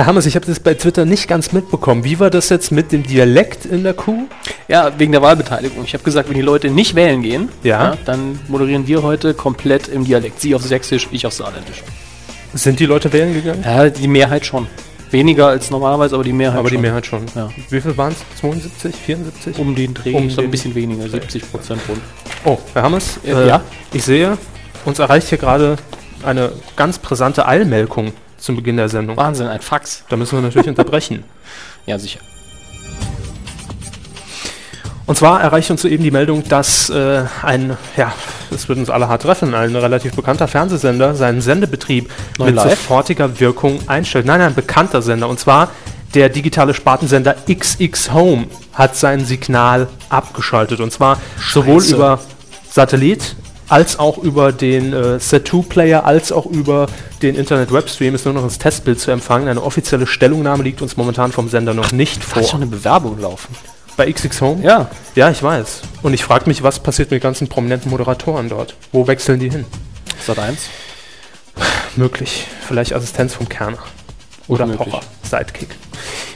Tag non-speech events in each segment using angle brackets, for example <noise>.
Herr Hammers, ich habe das bei Twitter nicht ganz mitbekommen. Wie war das jetzt mit dem Dialekt in der Kuh? Ja, wegen der Wahlbeteiligung. Ich habe gesagt, wenn die Leute nicht wählen gehen, Ja. dann moderieren wir heute komplett im Dialekt. Sie auf Sächsisch, ich auf Saarländisch. Sind die Leute wählen gegangen? Ja, die Mehrheit schon. Weniger als normalerweise, aber die Mehrheit Aber die schon. Mehrheit schon. Ja. Wie viel waren es? 72, 74? Um den Dreh, Um so ein bisschen weniger, 70 Prozent rund. Oh, Herr Hammers, Äh, ja? ich sehe, uns erreicht hier gerade eine ganz brisante Eilmelkung zum Beginn der Sendung. Wahnsinn, ein Fax. Da müssen wir natürlich <laughs> unterbrechen. Ja, sicher. Und zwar erreicht uns soeben die Meldung, dass äh, ein, ja, das wird uns alle hart treffen, ein relativ bekannter Fernsehsender seinen Sendebetrieb Neu mit live? sofortiger Wirkung einstellt. Nein, ein bekannter Sender. Und zwar der digitale Spartensender XX Home hat sein Signal abgeschaltet. Und zwar sowohl Scheiße. über Satellit als auch über den äh, Set2-Player, als auch über den Internet-Webstream ist nur noch das Testbild zu empfangen. Eine offizielle Stellungnahme liegt uns momentan vom Sender noch nicht Hat schon vor. eine Bewerbung laufen. Bei XX Home? Ja. Ja, ich weiß. Und ich frage mich, was passiert mit ganzen prominenten Moderatoren dort? Wo wechseln die hin? Sat 1. Möglich. Vielleicht Assistenz vom Kerner. Oder. Pocher. Sidekick.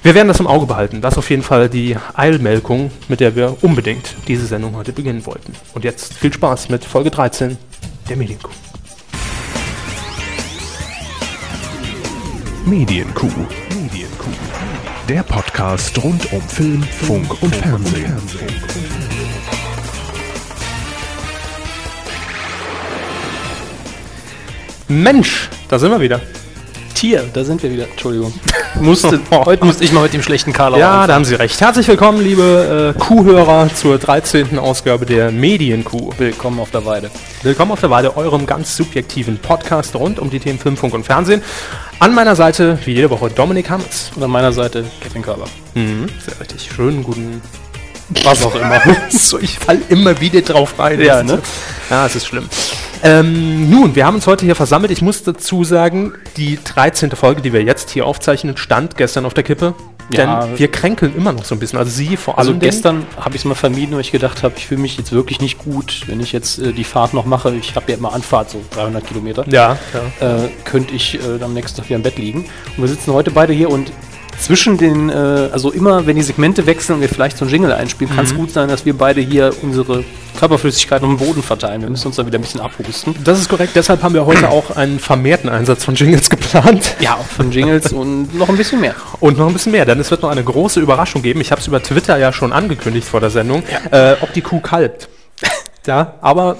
Wir werden das im Auge behalten. Das ist auf jeden Fall die Eilmelkung, mit der wir unbedingt diese Sendung heute beginnen wollten. Und jetzt viel Spaß mit Folge 13 der Medienkuh. Medienkuh. Medienkuh. Der Podcast rund um Film, Funk und Fernsehen. Mensch, da sind wir wieder. Tier, da sind wir wieder. Entschuldigung. <laughs> Musste, heute musste ich mal mit dem schlechten Karl Ja, anfangen. da haben Sie recht. Herzlich willkommen, liebe äh, Kuhhörer, zur 13. Ausgabe der Medienkuh. Willkommen auf der Weide. Willkommen auf der Weide, eurem ganz subjektiven Podcast rund um die Themen Film, Funk und Fernsehen. An meiner Seite, wie jede Woche, Dominik Hammers. Und an meiner Seite Kevin Körber. Mhm, sehr richtig. Schönen guten... Was auch immer. <laughs> so, ich fall immer wieder drauf rein. Ja, ne? so- Ja, es ist schlimm. Ähm, nun, wir haben uns heute hier versammelt. Ich muss dazu sagen, die 13. Folge, die wir jetzt hier aufzeichnen, stand gestern auf der Kippe. Ja. Denn wir kränkeln immer noch so ein bisschen. Also Sie vor Also allem. Dingen- gestern habe ich es mal vermieden, weil ich gedacht habe, ich fühle mich jetzt wirklich nicht gut, wenn ich jetzt äh, die Fahrt noch mache. Ich habe ja immer Anfahrt, so 300 Kilometer. Ja, ja. Äh, könnte ich äh, am nächsten Tag wieder im Bett liegen. Und wir sitzen heute beide hier und zwischen den, äh, also immer, wenn die Segmente wechseln und wir vielleicht so ein Jingle einspielen, kann es gut sein, dass wir beide hier unsere Körperflüssigkeit auf den Boden verteilen. Wir müssen uns da wieder ein bisschen abhusten. Das ist korrekt. Deshalb haben wir heute auch einen vermehrten Einsatz von Jingles geplant. Ja, von Jingles und noch ein bisschen mehr. Und noch ein bisschen mehr, denn es wird noch eine große Überraschung geben. Ich habe es über Twitter ja schon angekündigt vor der Sendung, äh, ob die Kuh kalbt. Ja, aber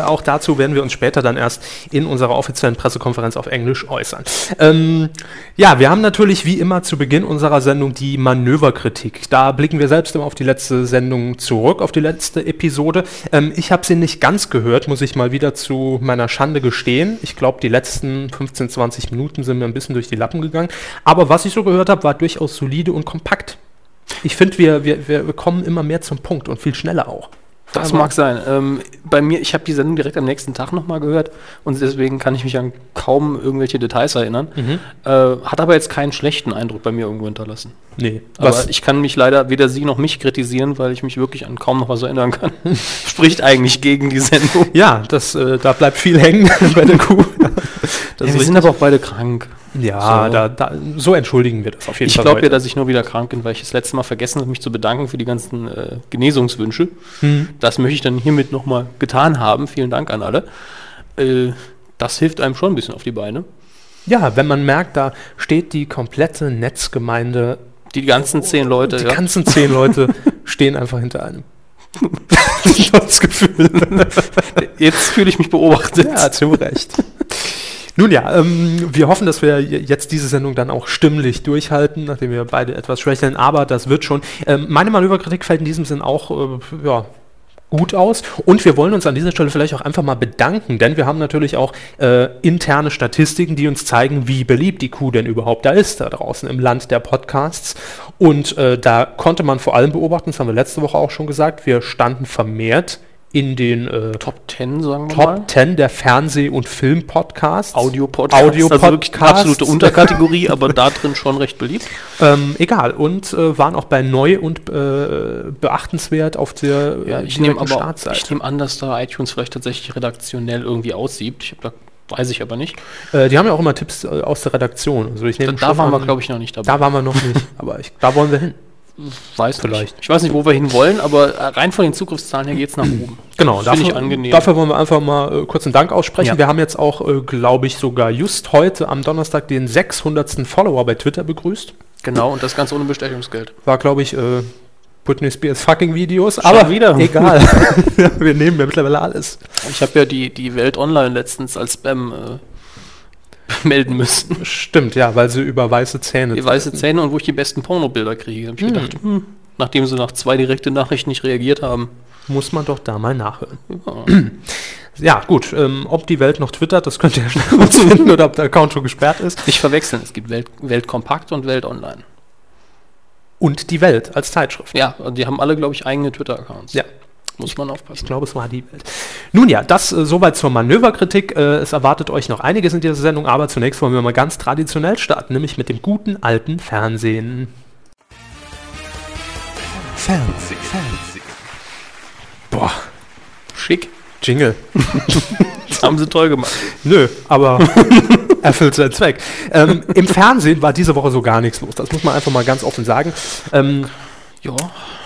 auch dazu werden wir uns später dann erst in unserer offiziellen Pressekonferenz auf Englisch äußern. Ähm, ja, wir haben natürlich wie immer zu Beginn unserer Sendung die Manöverkritik. Da blicken wir selbst immer auf die letzte Sendung zurück, auf die letzte Episode. Ähm, ich habe sie nicht ganz gehört, muss ich mal wieder zu meiner Schande gestehen. Ich glaube, die letzten 15, 20 Minuten sind mir ein bisschen durch die Lappen gegangen. Aber was ich so gehört habe, war durchaus solide und kompakt. Ich finde, wir, wir, wir kommen immer mehr zum Punkt und viel schneller auch. Das Aber- mag sein. Ähm, bei mir, ich habe die Sendung direkt am nächsten Tag nochmal gehört und deswegen kann ich mich an kaum irgendwelche Details erinnern. Äh, hat aber jetzt keinen schlechten Eindruck bei mir irgendwo hinterlassen. Nee. Aber Was, ich kann mich leider weder sie noch mich kritisieren, weil ich mich wirklich an kaum noch was erinnern kann. <laughs> Spricht eigentlich gegen die Sendung. ja, das, äh, da bleibt viel hängen <laughs> bei der Kuh. Ja, wir sind aber auch beide krank. Ja, so. da, da, so entschuldigen wir das auf jeden Ich Fall. glaube ja, dass ich nur wieder krank bin, weil ich das letzte Mal vergessen habe, mich zu bedanken für die ganzen äh, Genesungswünsche. Hm. Das möchte ich dann hiermit nochmal getan haben. Vielen Dank an alle. Äh, das hilft einem schon ein bisschen auf die Beine. ja, wenn man merkt, da steht die komplette Netzgemeinde, Die ganzen zehn Leute. die ja. ganzen zehn Leute <laughs> stehen einfach hinter einem. <laughs> ich habe das Gefühl. Jetzt fühle ich mich beobachtet. Ja, zu Recht. <laughs> Nun ja, ähm, wir hoffen, dass wir jetzt diese Sendung dann auch stimmlich durchhalten, nachdem wir beide etwas schwächeln, aber das wird schon. Ähm, meine Manöverkritik fällt in diesem Sinn auch äh, ja, gut aus und wir wollen uns an dieser Stelle vielleicht auch einfach mal bedanken, denn wir haben natürlich auch äh, interne Statistiken, die uns zeigen, wie beliebt die Kuh denn überhaupt da ist, da draußen im Land der Podcasts. Und äh, da konnte man vor allem beobachten, das haben wir letzte Woche auch schon gesagt, wir standen vermehrt in den äh, Top 10, sagen wir Top mal. 10 der Fernseh- und Film-Podcasts. Audio-Podcast. Audio-Podcasts. Also wirklich absolute Unterkategorie, aber da drin schon recht beliebt. <laughs> Ähm, egal. Und äh, waren auch bei neu und äh, beachtenswert auf der Ja, äh, ich nehme aber Startseite. ich nehme an, dass da iTunes vielleicht tatsächlich redaktionell irgendwie aussieht. Ich habe da Weiß ich aber nicht. Äh, die haben ja auch immer Tipps äh, aus der Redaktion. Also ich Da, nehme da waren wir, glaube ich, noch nicht dabei. Da waren wir noch nicht, <laughs> aber ich, da wollen wir hin. Weiß vielleicht. Nicht. Ich weiß nicht, wo wir hin wollen, aber äh, rein von den Zugriffszahlen her geht es nach oben. Genau, das finde ich dafür, angenehm. dafür wollen wir einfach mal äh, kurz einen Dank aussprechen. Ja. Wir haben jetzt auch, äh, glaube ich, sogar just heute am Donnerstag den 600. Follower bei Twitter begrüßt. Genau, und das Ganze ohne Bestätigungsgeld. War, glaube ich, äh, Britney Spears fucking Videos. aber wieder? egal. <laughs> <laughs> wir nehmen ja mittlerweile alles. Ich habe ja die, die Welt Online letztens als Spam äh, melden müssen. Stimmt, ja, weil sie über weiße Zähne. Die weiße Zähne und wo ich die besten Pornobilder kriege. Habe ich gedacht, hm, nachdem sie nach zwei direkte Nachrichten nicht reagiert haben. Muss man doch da mal nachhören. Ja. Ja, gut. Ähm, ob die Welt noch twittert, das könnt ihr ja schnell rausfinden oder ob der Account schon gesperrt ist. Nicht verwechseln, es gibt Welt, Welt Kompakt und Welt Online. Und die Welt als Zeitschrift. Ja, und die haben alle, glaube ich, eigene Twitter-Accounts. Ja. Muss man Ich aufpassen. glaube, es war die Welt. Nun ja, das äh, soweit zur Manöverkritik. Äh, es erwartet euch noch einiges in dieser Sendung, aber zunächst wollen wir mal ganz traditionell starten, nämlich mit dem guten alten Fernsehen. Fernseh, Fernseh. Boah, Schick. Jingle. <laughs> Das haben sie toll gemacht. Nö, aber <laughs> erfüllt seinen Zweck. Ähm, Im Fernsehen war diese Woche so gar nichts los. Das muss man einfach mal ganz offen sagen. Ähm, Ja.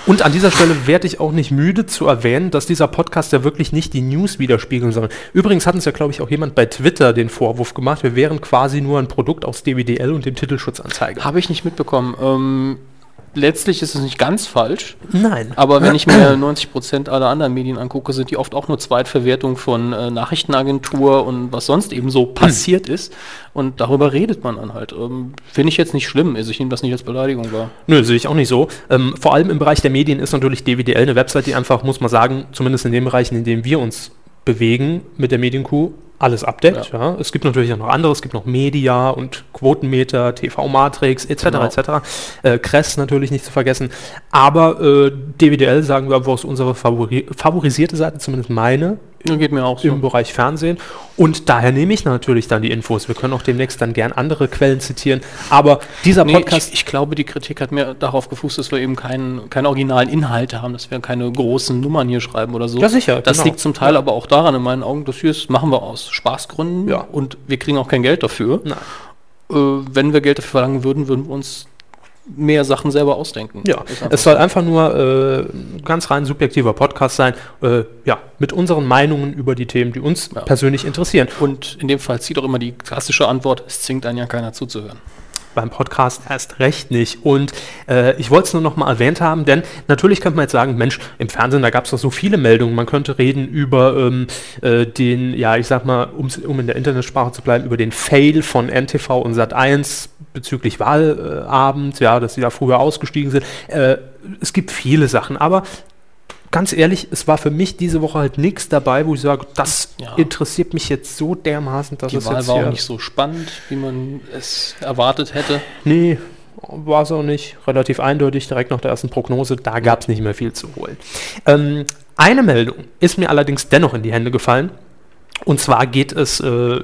Und an dieser Stelle werde ich auch nicht müde zu erwähnen, dass dieser Podcast ja wirklich nicht die News widerspiegeln soll. Übrigens hat uns ja, glaube ich, auch jemand bei Twitter den Vorwurf gemacht, wir wären quasi nur ein Produkt aus DWDL und dem Titelschutzanzeiger. Habe ich nicht mitbekommen. Ähm, letztlich ist es nicht ganz falsch, Nein. aber wenn ich mir <clears throat> 90% aller anderen Medien angucke, sind die oft auch nur Zweitverwertung von äh, Nachrichtenagentur und was sonst eben so passiert ist. Und darüber redet man dann halt. Ähm, Finde ich jetzt nicht schlimm. Also ich nehme das nicht als Beleidigung wahr. Nö, sehe ich auch nicht so. Ähm, vor allem im Bereich der Medien ist natürlich DWDL eine Website, die einfach, muss man sagen, zumindest in den Bereichen, in denen wir uns bewegen mit der Medienkuh, alles abdeckt. Ja. Es gibt natürlich auch noch andere, es gibt noch Media und Quotenmeter, TV-Matrix etc. Genau. etc. Äh, Kress natürlich nicht zu vergessen. Aber äh, DWDL sagen wir einfach ist unsere favori favorisierte Seite, zumindest meine, Ja, geht mir auch so. im Bereich Fernsehen. Und daher nehme ich natürlich dann die Infos. Wir können auch demnächst dann gern andere Quellen zitieren. Aber dieser Nee, Podcast. ich, ich glaube, die Kritik hat mir darauf gefußt, dass wir eben keinen keine originalen Inhalte haben, dass wir keine großen Nummern hier schreiben oder so. Ja, sicher, Das genau. liegt zum Teil aber auch daran, in meinen Augen, das hier ist, machen wir aus Spaßgründen Ja. und wir kriegen auch kein Geld dafür. Nein. Äh, wenn wir Geld dafür verlangen würden, würden wir uns mehr Sachen selber ausdenken. Ja, es soll einfach nur äh, ein ganz rein subjektiver Podcast sein, äh, ja, mit unseren Meinungen über die Themen, die uns Ja. persönlich interessieren. Und in dem Fall zieht auch immer die klassische Antwort, es zwingt einen ja keiner zuzuhören. Beim Podcast erst recht nicht. Und äh, ich wollte es nur noch mal erwähnt haben, denn natürlich könnte man jetzt sagen, Mensch, im Fernsehen, da gab es doch so viele Meldungen. Man könnte reden über ähm, äh, den, ja, ich sag mal, um's- um in der Internetsprache zu bleiben, über den Fail von NTV und Sat1 bezüglich Wahlabend, ja, dass sie da früher ausgestiegen sind. Äh, es gibt viele Sachen, aber ganz ehrlich, es war für mich diese Woche halt nichts dabei, wo ich sage, das Ja. interessiert mich jetzt so dermaßen, dass Die es Wahl jetzt war auch nicht so spannend, wie man es erwartet hätte. Nee, war es auch nicht. Relativ eindeutig, direkt nach der ersten Prognose, da gab es nicht mehr viel zu holen. Ähm, eine Meldung ist mir allerdings dennoch in die Hände gefallen. Und zwar geht es äh,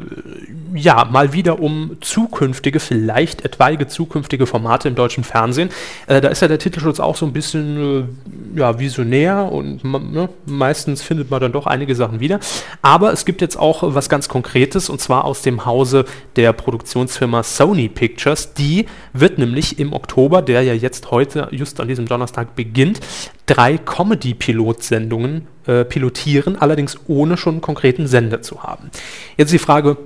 ja mal wieder um zukünftige, vielleicht etwaige zukünftige Formate im deutschen Fernsehen. Äh, da ist ja der Titelschutz auch so ein bisschen äh, ja, visionär und ne, meistens findet man dann doch einige Sachen wieder. Aber es gibt jetzt auch was ganz Konkretes und zwar aus dem Hause der Produktionsfirma Sony Pictures. Die wird nämlich im Oktober, der ja jetzt heute, just an diesem Donnerstag beginnt, drei Comedy-Pilot-Sendungen äh, pilotieren, allerdings ohne schon einen konkreten Sender zu haben. Jetzt die Frage,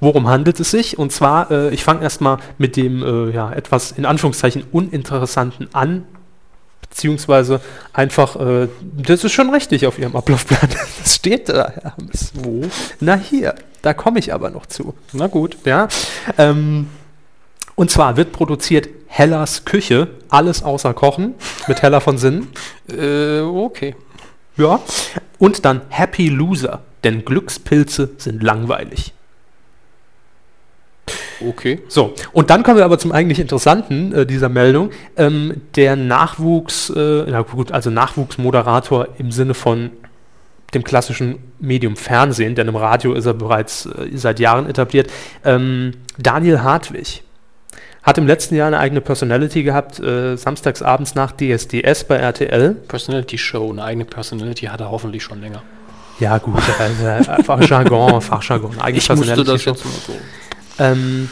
worum handelt es sich? Und zwar, äh, ich fange erstmal mit dem äh, ja, etwas in Anführungszeichen uninteressanten an, beziehungsweise einfach, äh, das ist schon richtig auf Ihrem Ablaufplan. <laughs> Das steht da, Herr Hammes. Wo? Na hier, da komme ich aber noch zu. Na gut. Ja, ähm, und zwar wird produziert Hellas Küche, alles außer Kochen, mit Hella von Sinnen. Äh, okay. Ja. Und dann Happy Loser, denn Glückspilze sind langweilig. Okay. So, und dann kommen wir aber zum eigentlich Interessanten äh, dieser Meldung. Ähm, der Nachwuchs, äh, na gut, also Nachwuchsmoderator im Sinne von dem klassischen Medium Fernsehen, denn im Radio ist er bereits äh, seit Jahren etabliert. Ähm, Daniel Hartwig hat im letzten Jahr eine eigene Personality gehabt, äh, samstags abends nach DSDS bei RTL. Personality Show, eine eigene Personality hat er hoffentlich schon länger. Ja, gut, also einfach Jargon, Fachjargon. <laughs> Eigentlich Ich musste Personality das Show. jetzt mal so. Ähm,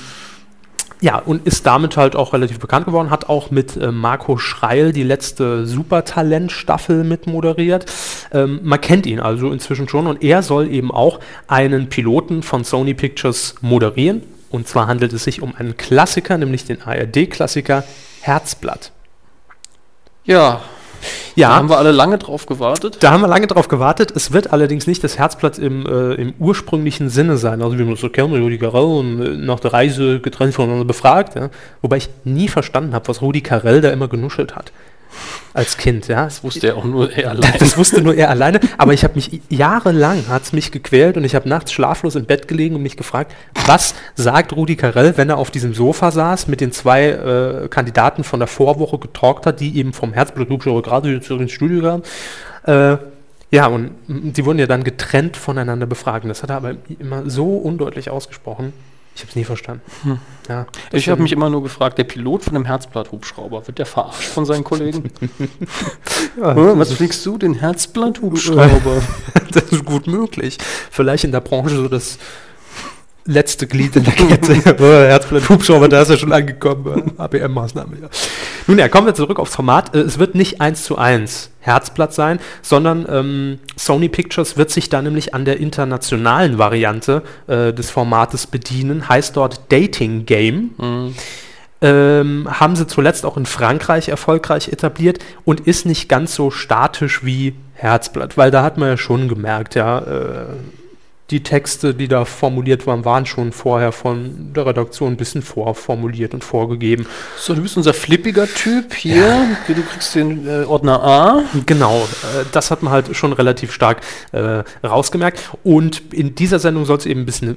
ja, und ist damit halt auch relativ bekannt geworden, hat auch mit äh, Marco Schreil die letzte Supertalent-Staffel mit moderiert. Ähm, man kennt ihn also inzwischen schon und er soll eben auch einen Piloten von Sony Pictures moderieren. Und zwar handelt es sich um einen Klassiker, nämlich den ARD-Klassiker Herzblatt. Ja, Ja, da haben wir alle lange drauf gewartet. Da haben wir lange drauf gewartet. Es wird allerdings nicht das Herzblatt im, äh, im ursprünglichen Sinne sein. Also wie man es so kennt, Rudi Carell und äh, nach der Reise getrennt voneinander befragt. Ja? Wobei ich nie verstanden habe, was Rudi Carell da immer genuschelt hat. Als Kind, ja. Das wusste er auch nur er allein. Das <laughs> wusste nur er alleine, aber ich habe mich jahrelang hat es mich gequält und ich habe nachts schlaflos im Bett gelegen und mich gefragt, was sagt Rudi Carell, wenn er auf diesem Sofa saß, mit den zwei äh, Kandidaten von der Vorwoche getalkt hat, die eben vom jetzt ins Studio kamen. Äh, ja, und die wurden ja dann getrennt voneinander befragt. Das hat er aber immer so undeutlich ausgesprochen. Ich habe es nie verstanden. Ja, Ich habe mich immer nur gefragt, der Pilot von dem Herzblatt-Hubschrauber, wird der verarscht von seinen Kollegen? <laughs> Ja. Hm, Was fliegst du, den Herzblatt-Hubschrauber? <laughs> das ist gut möglich. Vielleicht in der Branche so das letzte Glied in der Kette. <laughs> Herzblatt, Hubschrauber, da ist er schon angekommen. ABM-Maßnahme, ja. Nun ja, kommen wir zurück aufs Format. Äh, Es wird nicht eins zu eins Herzblatt sein, sondern ähm, Sony Pictures wird sich da nämlich an der internationalen Variante äh, des Formates bedienen. Heißt dort Dating Game. Ähm, haben sie zuletzt auch in Frankreich erfolgreich etabliert und ist nicht ganz so statisch wie Herzblatt, weil da hat man ja schon gemerkt, ja, äh, die Texte, die da formuliert waren, waren schon vorher von der Redaktion ein bisschen vorformuliert und vorgegeben. So, du bist unser flippiger Typ hier. Du kriegst den äh, Ordner A. Genau, äh, das hat man halt schon relativ stark äh, rausgemerkt. Und in dieser Sendung soll es eben ein bisschen,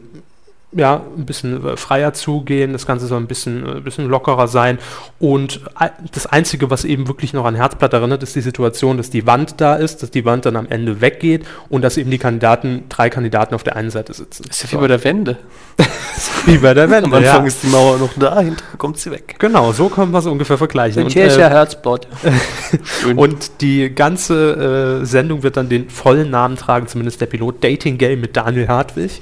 ja, ein bisschen äh, freier zugehen. Das Ganze soll ein bisschen, äh, bisschen lockerer sein. Und ei- das Einzige, was eben wirklich noch an Herzblatt erinnert, ist die Situation, dass die Wand da ist, dass die Wand dann am Ende weggeht und dass eben die Kandidaten, drei Kandidaten auf der einen Seite sitzen. ist ja wie bei der Wende. <laughs> wie bei der Am Wende. Anfang Ja. ist die Mauer noch da, hinterher kommt sie weg. Genau, so können wir es ungefähr vergleichen. Und hier ist äh, ja Herzblatt. <laughs> Und die ganze äh, Sendung wird dann den vollen Namen tragen, zumindest der Pilot Dating Game mit Daniel Hartwig.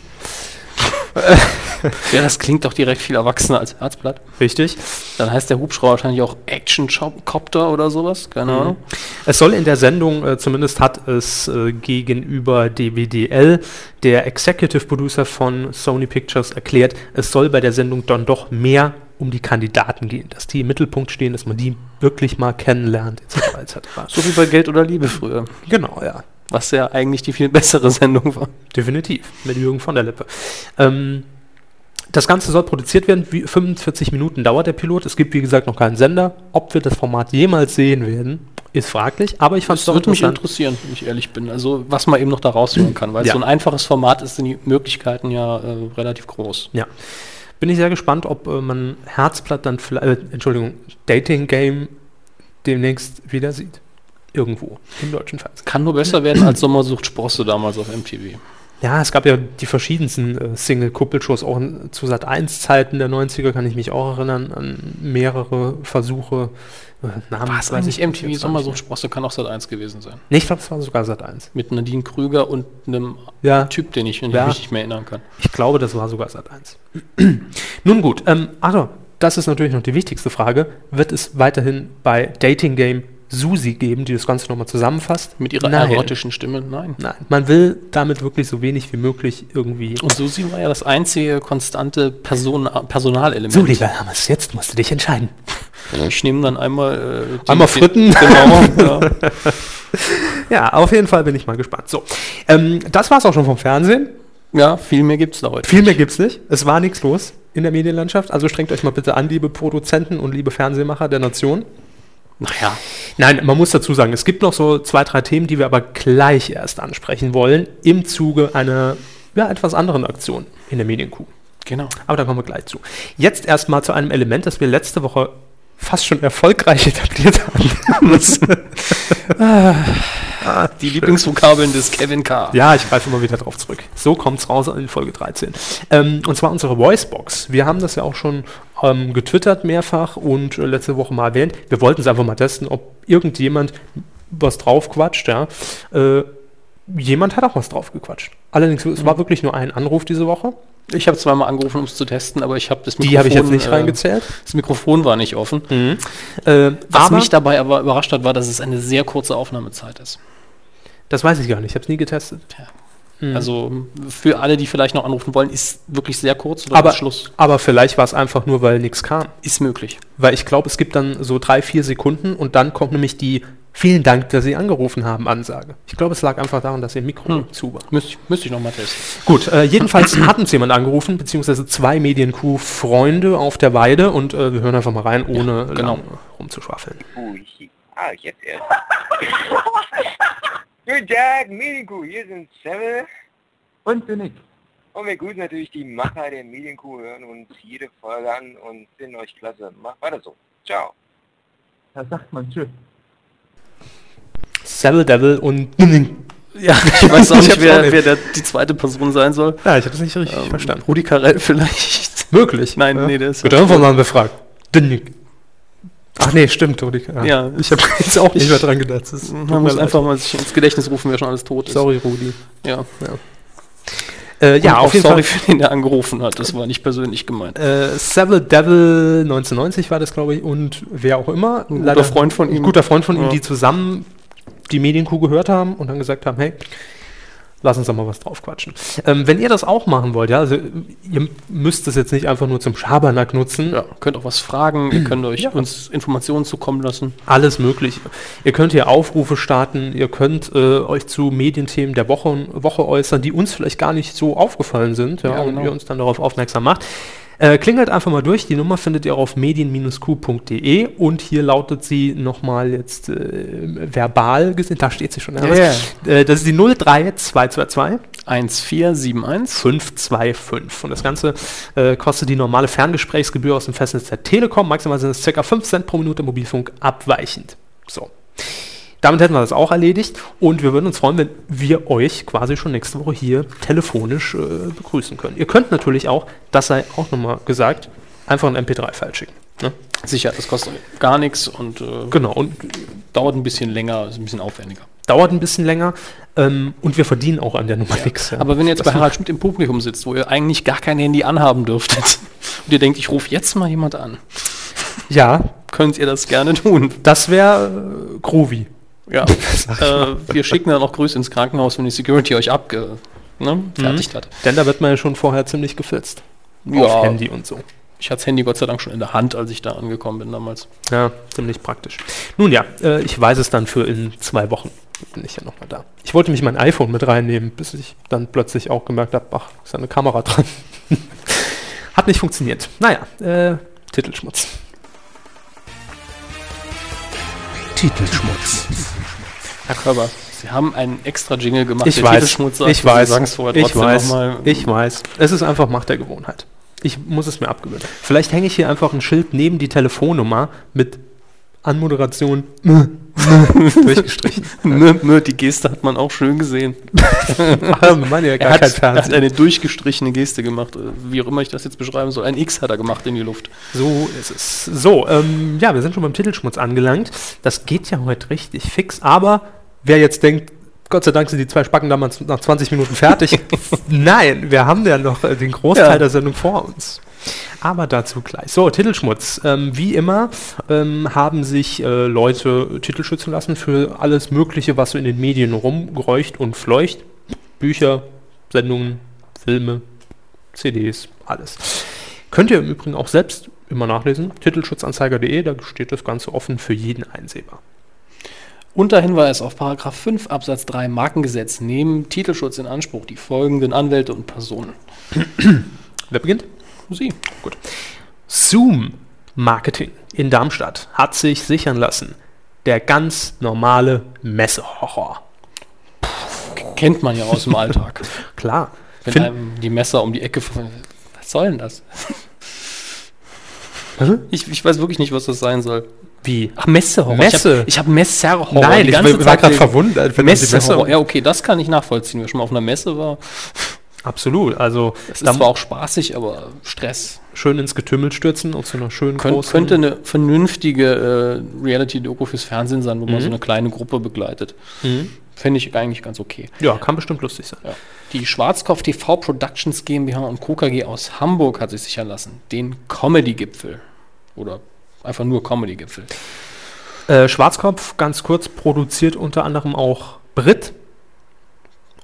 <laughs> ja, das klingt doch direkt viel erwachsener als Herzblatt. Richtig. Dann heißt der Hubschrauber wahrscheinlich auch Action Copter oder sowas. Keine Ahnung. Es soll in der Sendung, äh, zumindest hat es äh, gegenüber DBDL, der Executive Producer von Sony Pictures erklärt, es soll bei der Sendung dann doch mehr um die Kandidaten gehen, dass die im Mittelpunkt stehen, dass man die wirklich mal kennenlernt, etc. etc. So wie bei Geld oder Liebe früher. Genau, ja. Was ja eigentlich die viel bessere <laughs> Sendung war. Definitiv, mit Jürgen von der Lippe. Ähm, das Ganze soll produziert werden, wie 45 Minuten dauert der Pilot. Es gibt, wie gesagt, noch keinen Sender. Ob wir das Format jemals sehen werden, ist fraglich. Aber ich fand es Das doch würde mich interessieren, wenn ich ehrlich bin. Also, was man eben noch da rausholen kann. Weil Ja. so ein einfaches Format ist, sind die Möglichkeiten ja äh, relativ groß. Ja. Bin ich sehr gespannt, ob äh, man Herzblatt dann vielleicht, äh, Entschuldigung, Dating Game demnächst wieder sieht. Irgendwo im deutschen Fernsehen. Kann nur besser werden als Sommersucht Sprosse damals auf MTV. Ja, es gab ja die verschiedensten äh, Single-Kuppelshows, auch in, zu Sat 1-Zeiten der 90er kann ich mich auch erinnern an mehrere Versuche. Äh, Namen War es weiß eigentlich ich MTV Sommersucht Sprosse? Kann auch Sat 1 gewesen sein. Nee, ich glaube, es war sogar Sat 1. Mit Nadine Krüger und einem Ja, Typ, den ich, den Ja. ich mich nicht mehr erinnern kann. ich glaube, das war sogar Sat 1. <clears throat> Nun gut, ähm, also, das ist natürlich noch die wichtigste Frage. Wird es weiterhin bei Dating Game Susi geben, die das Ganze nochmal zusammenfasst? Mit ihrer Nein. erotischen Stimme? Nein. Nein, man will damit wirklich so wenig wie möglich irgendwie. Und Susi war ja das einzige konstante Person Personalelement. So, lieber Hermes, jetzt musst du dich entscheiden. Ich nehme dann einmal. Äh, Einmal Fritten. Genau. <laughs> ja. Ja, auf jeden Fall bin ich mal gespannt. So, ähm, das war's auch schon vom Fernsehen. ja, viel mehr gibt es da heute. Viel mehr gibt's nicht. Es war nichts los in der Medienlandschaft. Also strengt euch mal bitte an, liebe Produzenten und liebe Fernsehmacher der Nation. Naja, Nein, man muss dazu sagen, es gibt noch so zwei, drei Themen, die wir aber gleich erst ansprechen wollen, im Zuge einer ja, etwas anderen Aktion in der Medienkuh. genau. Aber da kommen wir gleich zu. Jetzt erstmal zu einem Element, das wir letzte Woche fast schon erfolgreich <laughs> etabliert haben. Das- <laughs> Die Lieblingsvokabeln des Kevin K. Ja, ich greife immer wieder drauf zurück. So kommt's raus in Folge 13. Ähm, und zwar unsere Voicebox. Wir haben das ja auch schon ähm, getwittert mehrfach und äh, letzte Woche mal erwähnt. Wir wollten es einfach mal testen, ob irgendjemand was drauf quatscht, ja. Äh, jemand hat auch was drauf gequatscht. Allerdings, es war wirklich nur ein Anruf diese Woche. Ich habe zweimal angerufen, um es zu testen, aber ich habe das Die habe ich jetzt nicht äh, reingezählt. Das Mikrofon war nicht offen. Äh, Was mich dabei aber überrascht hat, war, dass es eine sehr kurze Aufnahmezeit ist. das weiß ich gar nicht, ich habe es nie getestet. Also für alle, die vielleicht noch anrufen wollen, ist wirklich sehr kurz oder Aber, Schluss. aber vielleicht war es einfach nur, weil nichts kam. Ist möglich. Weil ich glaube, es gibt dann so drei, vier Sekunden und dann kommt nämlich die Vielen Dank, dass Sie angerufen haben, Ansage. Ich glaube, es lag einfach daran, dass Ihr Mikro Hm. zu war. Müsste ich, müsste ich noch mal testen. Gut, äh, jedenfalls <clears throat> hat uns jemand angerufen, beziehungsweise zwei Medien-Q-Freunde auf der Weide und äh, wir hören einfach mal rein, ohne genau. lange rumzuschwafeln. Ui. Ah, jetzt erst. <laughs> Guten Tag, Medienkuh, hier sind Semmel. Und bin ich. Und wir grüßen natürlich die Macher der Medienkuh, hören uns jede Folge an und finden euch klasse. Macht weiter so. Ciao. Da sagt man tschüss. Savile Devil und Ja, <laughs> ich weiß auch Ich nicht, auch wer, nicht. wer der, die zweite Person sein soll. Ja, ich habe es nicht richtig Ähm, verstanden. Rudi Carell <laughs> vielleicht. Wirklich? Nein, ja. nee, der ist Wird einfach mal befragt. Dünnig. Ach nee, stimmt, Rudi. Ja. Ich habe <laughs> jetzt auch nicht mehr dran gedacht. Das Man muss einfach mal sich ins Gedächtnis rufen, wer schon alles tot ist. Sorry, Rudi. Ja, Äh, ja, auf jeden sorry Fall. für den, der angerufen hat. Das war nicht persönlich gemeint. Äh, Savile Devil 1990 war das, glaube ich, und wer auch immer. Ein guter Freund von ihm. Ein guter Freund von ihm, Ja. die zusammen die Medienkuh gehört haben und dann gesagt haben, hey, lass uns doch mal was drauf quatschen. Ähm, wenn ihr das auch machen wollt, ja, also ihr müsst es jetzt nicht einfach nur zum Schabernack nutzen, Ja, könnt auch was fragen, ihr könnt <clears throat> euch Ja. uns Informationen zukommen lassen. alles möglich. Ihr könnt hier Aufrufe starten, ihr könnt äh, euch zu Medienthemen der Woche, Woche äußern, die uns vielleicht gar nicht so aufgefallen sind, ja, Ja, und genau. ihr uns dann darauf aufmerksam macht. Äh, klingelt einfach mal durch, die Nummer findet ihr auf medien-q.de und hier lautet sie nochmal jetzt äh, verbal gesehen, da steht sie schon. Ja, Äh, das ist die 03222 1471. 525. Und das Ganze äh, kostet die normale Ferngesprächsgebühr aus dem Festnetz der Telekom. Maximal sind es ca. 5 Cent pro Minute Mobilfunk abweichend. So. Damit hätten wir das auch erledigt und wir würden uns freuen, wenn wir euch quasi schon nächste Woche hier telefonisch äh, begrüßen können. Ihr könnt natürlich auch, das sei auch nochmal gesagt, einfach ein MP3-File schicken. Ne? Sicher, das kostet gar nichts und äh, Genau, und dauert ein bisschen länger, ist ein bisschen aufwendiger. dauert ein bisschen länger ähm, und wir verdienen auch an der Nummer nichts. ja. Aber wenn ihr jetzt Das bei Harald Schmidt im Publikum sitzt, wo ihr eigentlich gar kein Handy anhaben dürftet <laughs> und ihr denkt, ich rufe jetzt mal jemand an, Ja, <laughs> könnt ihr das gerne tun. das wäre äh, groovy. Ja, <laughs> äh, wir schicken dann auch Grüße ins Krankenhaus, wenn die Security euch abge ne, fertigt hat. Denn da wird man ja schon vorher ziemlich gefilzt. Ja. Auf Handy und so. Ich hatte das Handy Gott sei Dank schon in der Hand, als ich da angekommen bin damals. Ja, ziemlich praktisch. Nun ja, äh, ich weiß es dann für in zwei Wochen. Bin ich ja nochmal da. Ich wollte mich mein iPhone mit reinnehmen, bis ich dann plötzlich auch gemerkt habe, ach, ist eine Kamera dran. <laughs> Hat nicht funktioniert. Naja, äh, Titelschmutz. Titelschmutz. Herr Körber, Sie haben einen extra Jingle gemacht, Ich der weiß, ich weiß, ich weiß, ich weiß. Es ist einfach Macht der Gewohnheit. Ich muss es mir abgewöhnen. Vielleicht hänge ich hier einfach ein Schild neben die Telefonnummer mit Anmoderation <laughs> durchgestrichen. Mö, mö, die Geste hat man auch schön gesehen. <laughs> Ach, Mann, ja, Er gar hat, kein er hat eine durchgestrichene Geste gemacht, äh, wie auch immer ich das jetzt beschreiben soll. Ein X hat er gemacht in die Luft. So ist es. So, ähm, ja, wir sind schon beim Titelschmutz angelangt. Das geht ja heute richtig fix, aber wer jetzt denkt, Gott sei Dank sind die zwei Spacken damals nach 20 Minuten fertig. <laughs> Nein, wir haben ja noch äh, den Großteil Ja. der Sendung vor uns. Aber dazu gleich. So, Titelschmutz. Ähm, wie immer ähm, haben sich äh, Leute Titel schützen lassen für alles Mögliche, was so in den Medien rumgräucht und fleucht. Bücher, Sendungen, Filme, CDs, alles. Könnt ihr im Übrigen auch selbst immer nachlesen. Titelschutzanzeiger.de, da steht das Ganze offen für jeden einsehbar. Unter Hinweis auf Paragraph 5 Absatz 3 Markengesetz nehmen Titelschutz in Anspruch die folgenden Anwälte und Personen. Wer beginnt? Sie. Gut. Zoom Marketing in Darmstadt hat sich sichern lassen. Der ganz normale Messehorror. Kennt man ja aus dem Alltag. <laughs> Klar. Wenn einem die Messer um die Ecke. Was soll denn das? Ich, ich weiß wirklich nicht, was das sein soll. Wie? Ach, Messehorror. Messe. Ich habe hab Messerhorror. Nein, ich war, gerade verwundert. Messerhorror. Messe- Ja, okay, das kann ich nachvollziehen. Wer schon mal auf einer Messe war. Absolut. Also Das da ist zwar auch spaßig, aber Stress. schön ins Getümmel stürzen auf so einer schönen Könnt, großen... könnte eine vernünftige äh, Reality-Doku fürs Fernsehen sein, wo man Mhm. so eine kleine Gruppe begleitet. Mhm. Finde ich eigentlich ganz okay. Ja, kann bestimmt lustig sein. Ja. Die Schwarzkopf TV Productions GmbH und Co. KG aus Hamburg hat sich sichern lassen. Den Comedy-Gipfel. Oder einfach nur Comedy-Gipfel. Äh, Schwarzkopf, ganz kurz, produziert unter anderem auch Brit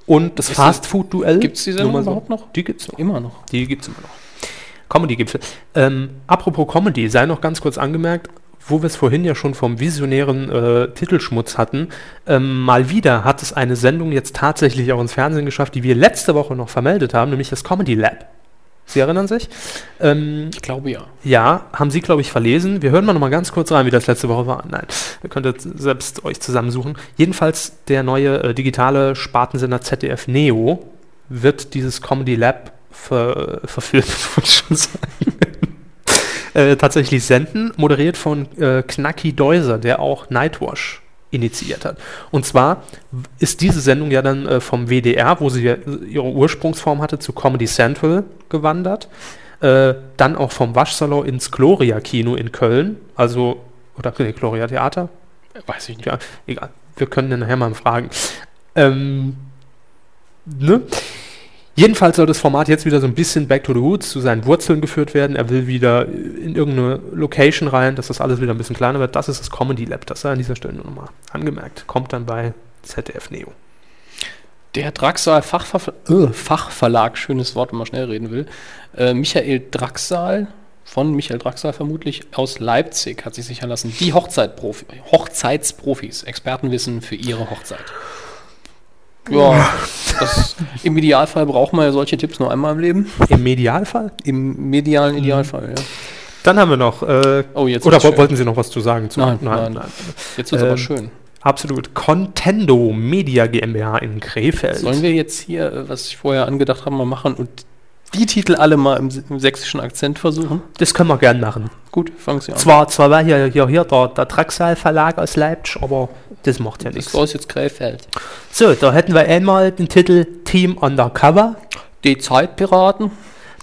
und das Fastfood-Duell. Gibt's die Nur Sendung mal überhaupt noch? Die gibt's noch. Immer noch. Die gibt's immer noch. Comedy-Gipfel. Ähm, apropos Comedy, sei noch ganz kurz angemerkt, wo wir es vorhin ja schon vom visionären äh, Titelschmutz hatten, ähm, mal wieder hat es eine Sendung jetzt tatsächlich auch ins Fernsehen geschafft, die wir letzte Woche noch vermeldet haben, nämlich das Comedy Lab. Sie erinnern sich? Ähm, Ich glaube ja. ja, haben Sie, glaube ich, verlesen. Wir hören mal noch mal ganz kurz rein, wie das letzte Woche war. Nein, ihr könntet selbst euch zusammensuchen. Jedenfalls der neue äh, digitale Spartensender ZDF Neo wird dieses Comedy Lab ver verführt, wollte <laughs> ich schon sagen. <laughs> äh, tatsächlich senden, moderiert von äh, Knacki Deuser, der auch Nightwash initiiert hat. Und zwar ist diese Sendung ja dann äh, vom WDR, wo sie ja ihre Ursprungsform hatte, zu Comedy Central gewandert. Äh, dann auch vom Waschsalon ins Gloria Kino in Köln, also, oder nee, Gloria Theater, Weiß ich nicht. ja, egal. Wir können den nachher mal fragen. Ähm, ne? Jedenfalls soll das Format jetzt wieder so ein bisschen back to the roots, zu seinen Wurzeln geführt werden. Er will wieder in irgendeine Location rein, dass das alles wieder ein bisschen kleiner wird. Das ist das Comedy Lab. Das sei an dieser Stelle nur nochmal angemerkt. Kommt dann bei ZDF Neo. Der Draxal Fachver äh, Fachverlag, schönes Wort, wenn man schnell reden will. Äh, Michael Draxal, von Michael Draxal vermutlich, aus Leipzig hat sich sichern lassen. Die Hochzeitprofi, Hochzeitsprofis, Expertenwissen für ihre Hochzeit. Ja, das, im Idealfall braucht man ja solche Tipps nur einmal im Leben. Im Medialfall? Im medialen Idealfall, ja. Dann haben wir noch. Äh, Oh, jetzt oder wird's wo, schön. wollten Sie noch was zu sagen? Zu, Nein, nein. Jetzt wird es Ähm, aber schön. Absolut. Contendo Media GmbH in Krefeld. Sollen wir jetzt hier, äh, was ich vorher angedacht habe, mal machen und die Titel alle mal im, im sächsischen Akzent versuchen? das können wir gern machen. Gut, fangen Sie an. Zwar, zwar war hier, hier, hier der, der Draxal Verlag aus Leipzig, aber das macht ja Das nichts. war jetzt Krefeld. So, da hätten wir einmal den Titel Team Undercover. Die Zeitpiraten,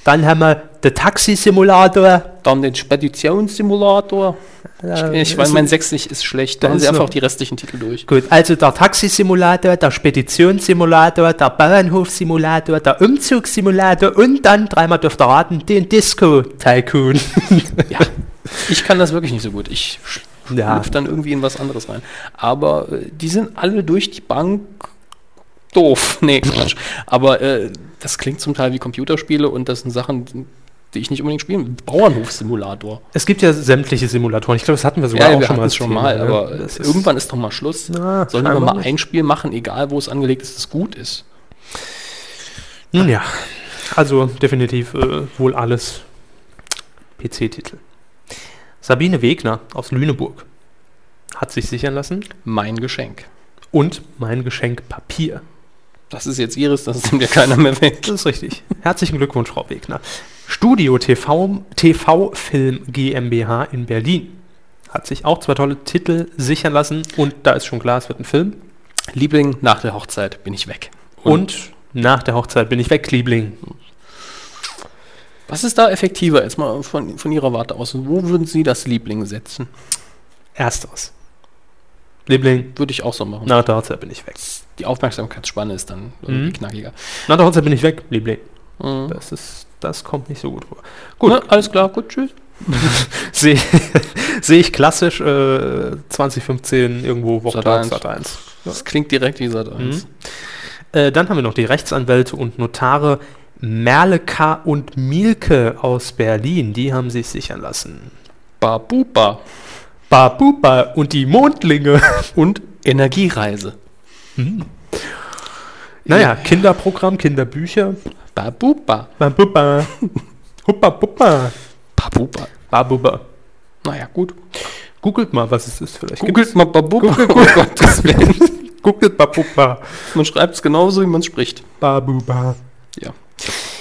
Dann haben wir den Taxi-Simulator. dann den Speditionssimulator. Äh, Ich weiß, mein Sächsisch ist schlecht. Da das haben Sie ist einfach so. die restlichen Titel durch. Gut, also der Taxi-Simulator, der Speditionssimulator, der Bauernhof-Simulator, der Umzugssimulator und dann dreimal dürfte raten, den Disco-Tycoon. Ja, ich kann das wirklich nicht so gut. Ich Ja. <laughs> schlüpfe dann irgendwie in was anderes rein. Aber äh, die sind alle durch die Bank doof. <laughs> Nee, Quatsch. Aber äh, das klingt zum Teil wie Computerspiele und das sind Sachen, die ich nicht unbedingt spielen will. Bauernhof-Simulator. Es gibt ja sämtliche Simulatoren. Ich glaube, das hatten wir sogar auch wir schon mal. schon Thema, mal, ne? aber ist- irgendwann ist doch mal Schluss. Na, Sollen wir mal ein Spiel machen, egal wo es angelegt ist, das gut ist. Nun ja, also definitiv äh, wohl alles PC-Titel. Sabine Wegner aus Lüneburg hat sich sichern lassen Mein Geschenk. und mein Geschenk Papier. Das ist jetzt Ihres, das nimmt ja keiner mehr weg. Das ist richtig. Herzlichen Glückwunsch, Frau Wegner. Studio TV, TV Film GmbH in Berlin hat sich auch zwei tolle Titel sichern lassen und da ist schon klar, es wird ein Film. Liebling, nach der Hochzeit bin ich weg. Und nach der Hochzeit bin ich weg, Liebling. Was ist da effektiver, jetzt mal von, von Ihrer Warte aus? Wo würden Sie das Liebling setzen? Ersteres. Liebling, Würde ich auch so machen. nach der Hochzeit bin ich weg. Die Aufmerksamkeitsspanne ist dann irgendwie knackiger. Nach der Hochzeit bin ich weg, Liebling. Mhm. Das ist, das kommt nicht so gut rüber. Gut, Na, alles klar, gut, tschüss. <laughs> sehe <laughs> seh ich klassisch äh, 2015 irgendwo Wochtag Sat.1. Sat 1. Das klingt direkt wie Sat 1. Äh, dann haben wir noch die Rechtsanwälte und Notare Merleka und Mielke aus Berlin. Die haben sich sichern lassen. Babuba Babuba und die Mondlinge. <laughs> und Energiereise. naja, Kinderprogramm, Kinderbücher. Babuba. Babuba. <laughs> Huppa, puppa. Babuba. Babuba. Naja, gut. Googelt mal, was es ist. Vielleicht Googelt mal Babuba. Googelt- Oh Gottes Willen. <laughs> Googelt Babuba. Man schreibt es genauso, wie man es spricht. Babuba. Ja.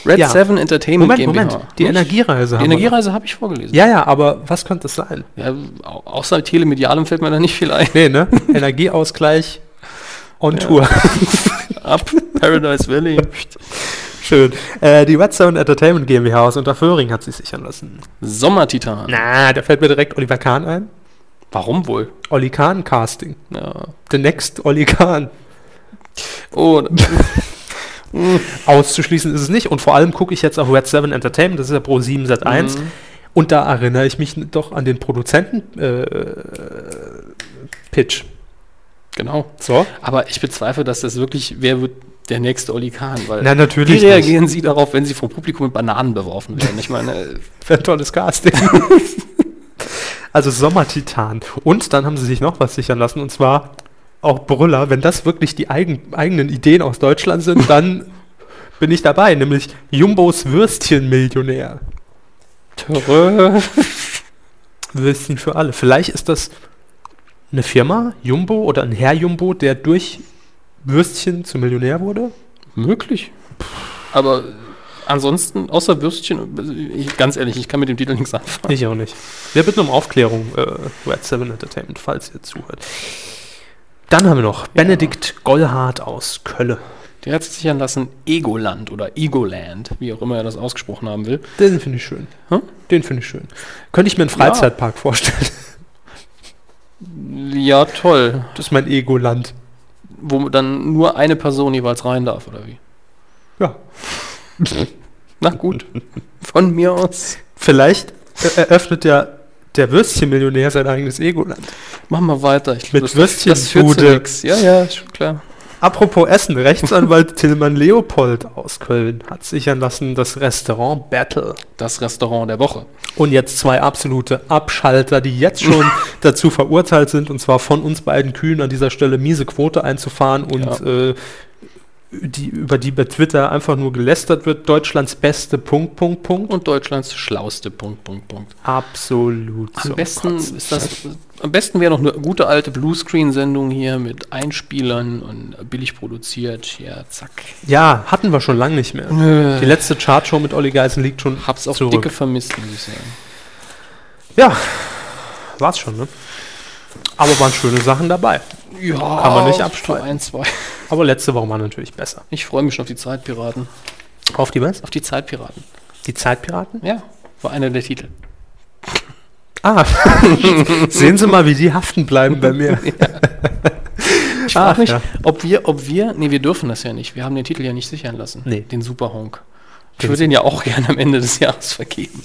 Red Ja. 7 Entertainment Moment, GmbH. Moment. Die? Energiereise Die. Energiereise habe ich vorgelesen. Ja, ja, aber was könnte es sein? Ja, au- außer Telemedialem fällt mir da nicht viel ein. Nee, ne? Energieausgleich on Tour. <laughs> Ab Paradise Valley. Schön. Äh, die Red Zone Entertainment GmbH aus Unterföhring hat sich sichern lassen. Sommertitan. Na, da fällt mir direkt Oliver Kahn ein. Warum wohl? Olli Kahn Casting. Ja. The next Olli Kahn. Oh, <laughs> Auszuschließen ist es nicht. Und vor allem gucke ich jetzt auf Red 7 Entertainment, das ist ja Pro 7 Sat 1. Und da erinnere ich mich doch an den Produzenten äh, genau. So. Aber ich bezweifle, dass das wirklich, wer wird der nächste Oli Kahn? Weil Na, natürlich Wie reagieren Sie darauf, wenn Sie vom Publikum mit Bananen beworfen werden? Ich meine, <laughs> Wäre ein tolles Casting. <laughs> also Sommertitan. Und dann haben sie sich noch was sichern lassen, und zwar auch Brüller. Wenn das wirklich die eigen, eigenen Ideen aus Deutschland sind, dann bin ich dabei, nämlich Jumbos Würstchenmillionär. Törö. Würstchen für alle. Vielleicht ist das eine Firma, Jumbo oder ein Herr Jumbo, der durch Würstchen zum Millionär wurde? möglich. Aber ansonsten, außer Würstchen, ich, ganz ehrlich, ich kann mit dem Titel nichts anfangen. Ich auch nicht. Wir bitten um Aufklärung, äh, Red 7 Entertainment, falls ihr zuhört. Dann haben wir noch Benedikt Gollhardt aus Kölle. Der hat sich sichern lassen Egoland oder Egoland, wie auch immer er das ausgesprochen haben will. Den finde ich schön. Hm? Den finde ich schön. Könnte ich mir einen Freizeitpark vorstellen. Ja, toll. Das ist mein Ego-Land. Wo dann nur eine Person jeweils rein darf, oder wie? Ja. Na gut. Von mir aus. Vielleicht eröffnet ja der Würstchenmillionär sein eigenes Ego-Land. Machen wir weiter. Ich Mit Würstchenbude. Ja, ja, schon klar. Apropos Essen, Rechtsanwalt <laughs> Tillmann Leopold aus Köln hat sichern lassen das Restaurant Battle. Das Restaurant der Woche. Und jetzt zwei absolute Abschalter, die jetzt schon <laughs> dazu verurteilt sind, und zwar von uns beiden Kühen an dieser Stelle miese Quote einzufahren und äh, die, über die bei Twitter einfach nur gelästert wird. Deutschlands beste Punkt, Punkt, Punkt. Und Deutschlands schlauste Punkt, Punkt, Punkt. Absolut. Am besten Kotzen. ist das. Am besten wäre noch eine gute alte Bluescreen-Sendung hier mit Einspielern und billig produziert. Ja, zack. Ja, hatten wir schon lange nicht mehr. Nö. Die letzte Chartshow mit Olli Geisen liegt schon Hab's auf zurück. dicke vermisst, muss ich sagen. Ja, war's schon, ne? Aber waren schöne Sachen dabei. Ja, Kann man nicht abstreiten. Ein, zwei. Aber letzte Woche war natürlich besser. Ich freue mich schon auf die Zeitpiraten. Auf die was? Auf die Zeitpiraten. Die Zeitpiraten? Ja, war einer der Titel. Ah, <laughs> sehen Sie mal, wie die haften bleiben bei mir. <laughs> Ich frage Ach, mich, ja. ob wir, ob wir, nee, wir dürfen das ja nicht. Wir haben den Titel ja nicht sichern lassen. Nee. Den Super Honk. Ich würde den ja auch <laughs> gerne am Ende des Jahres vergeben.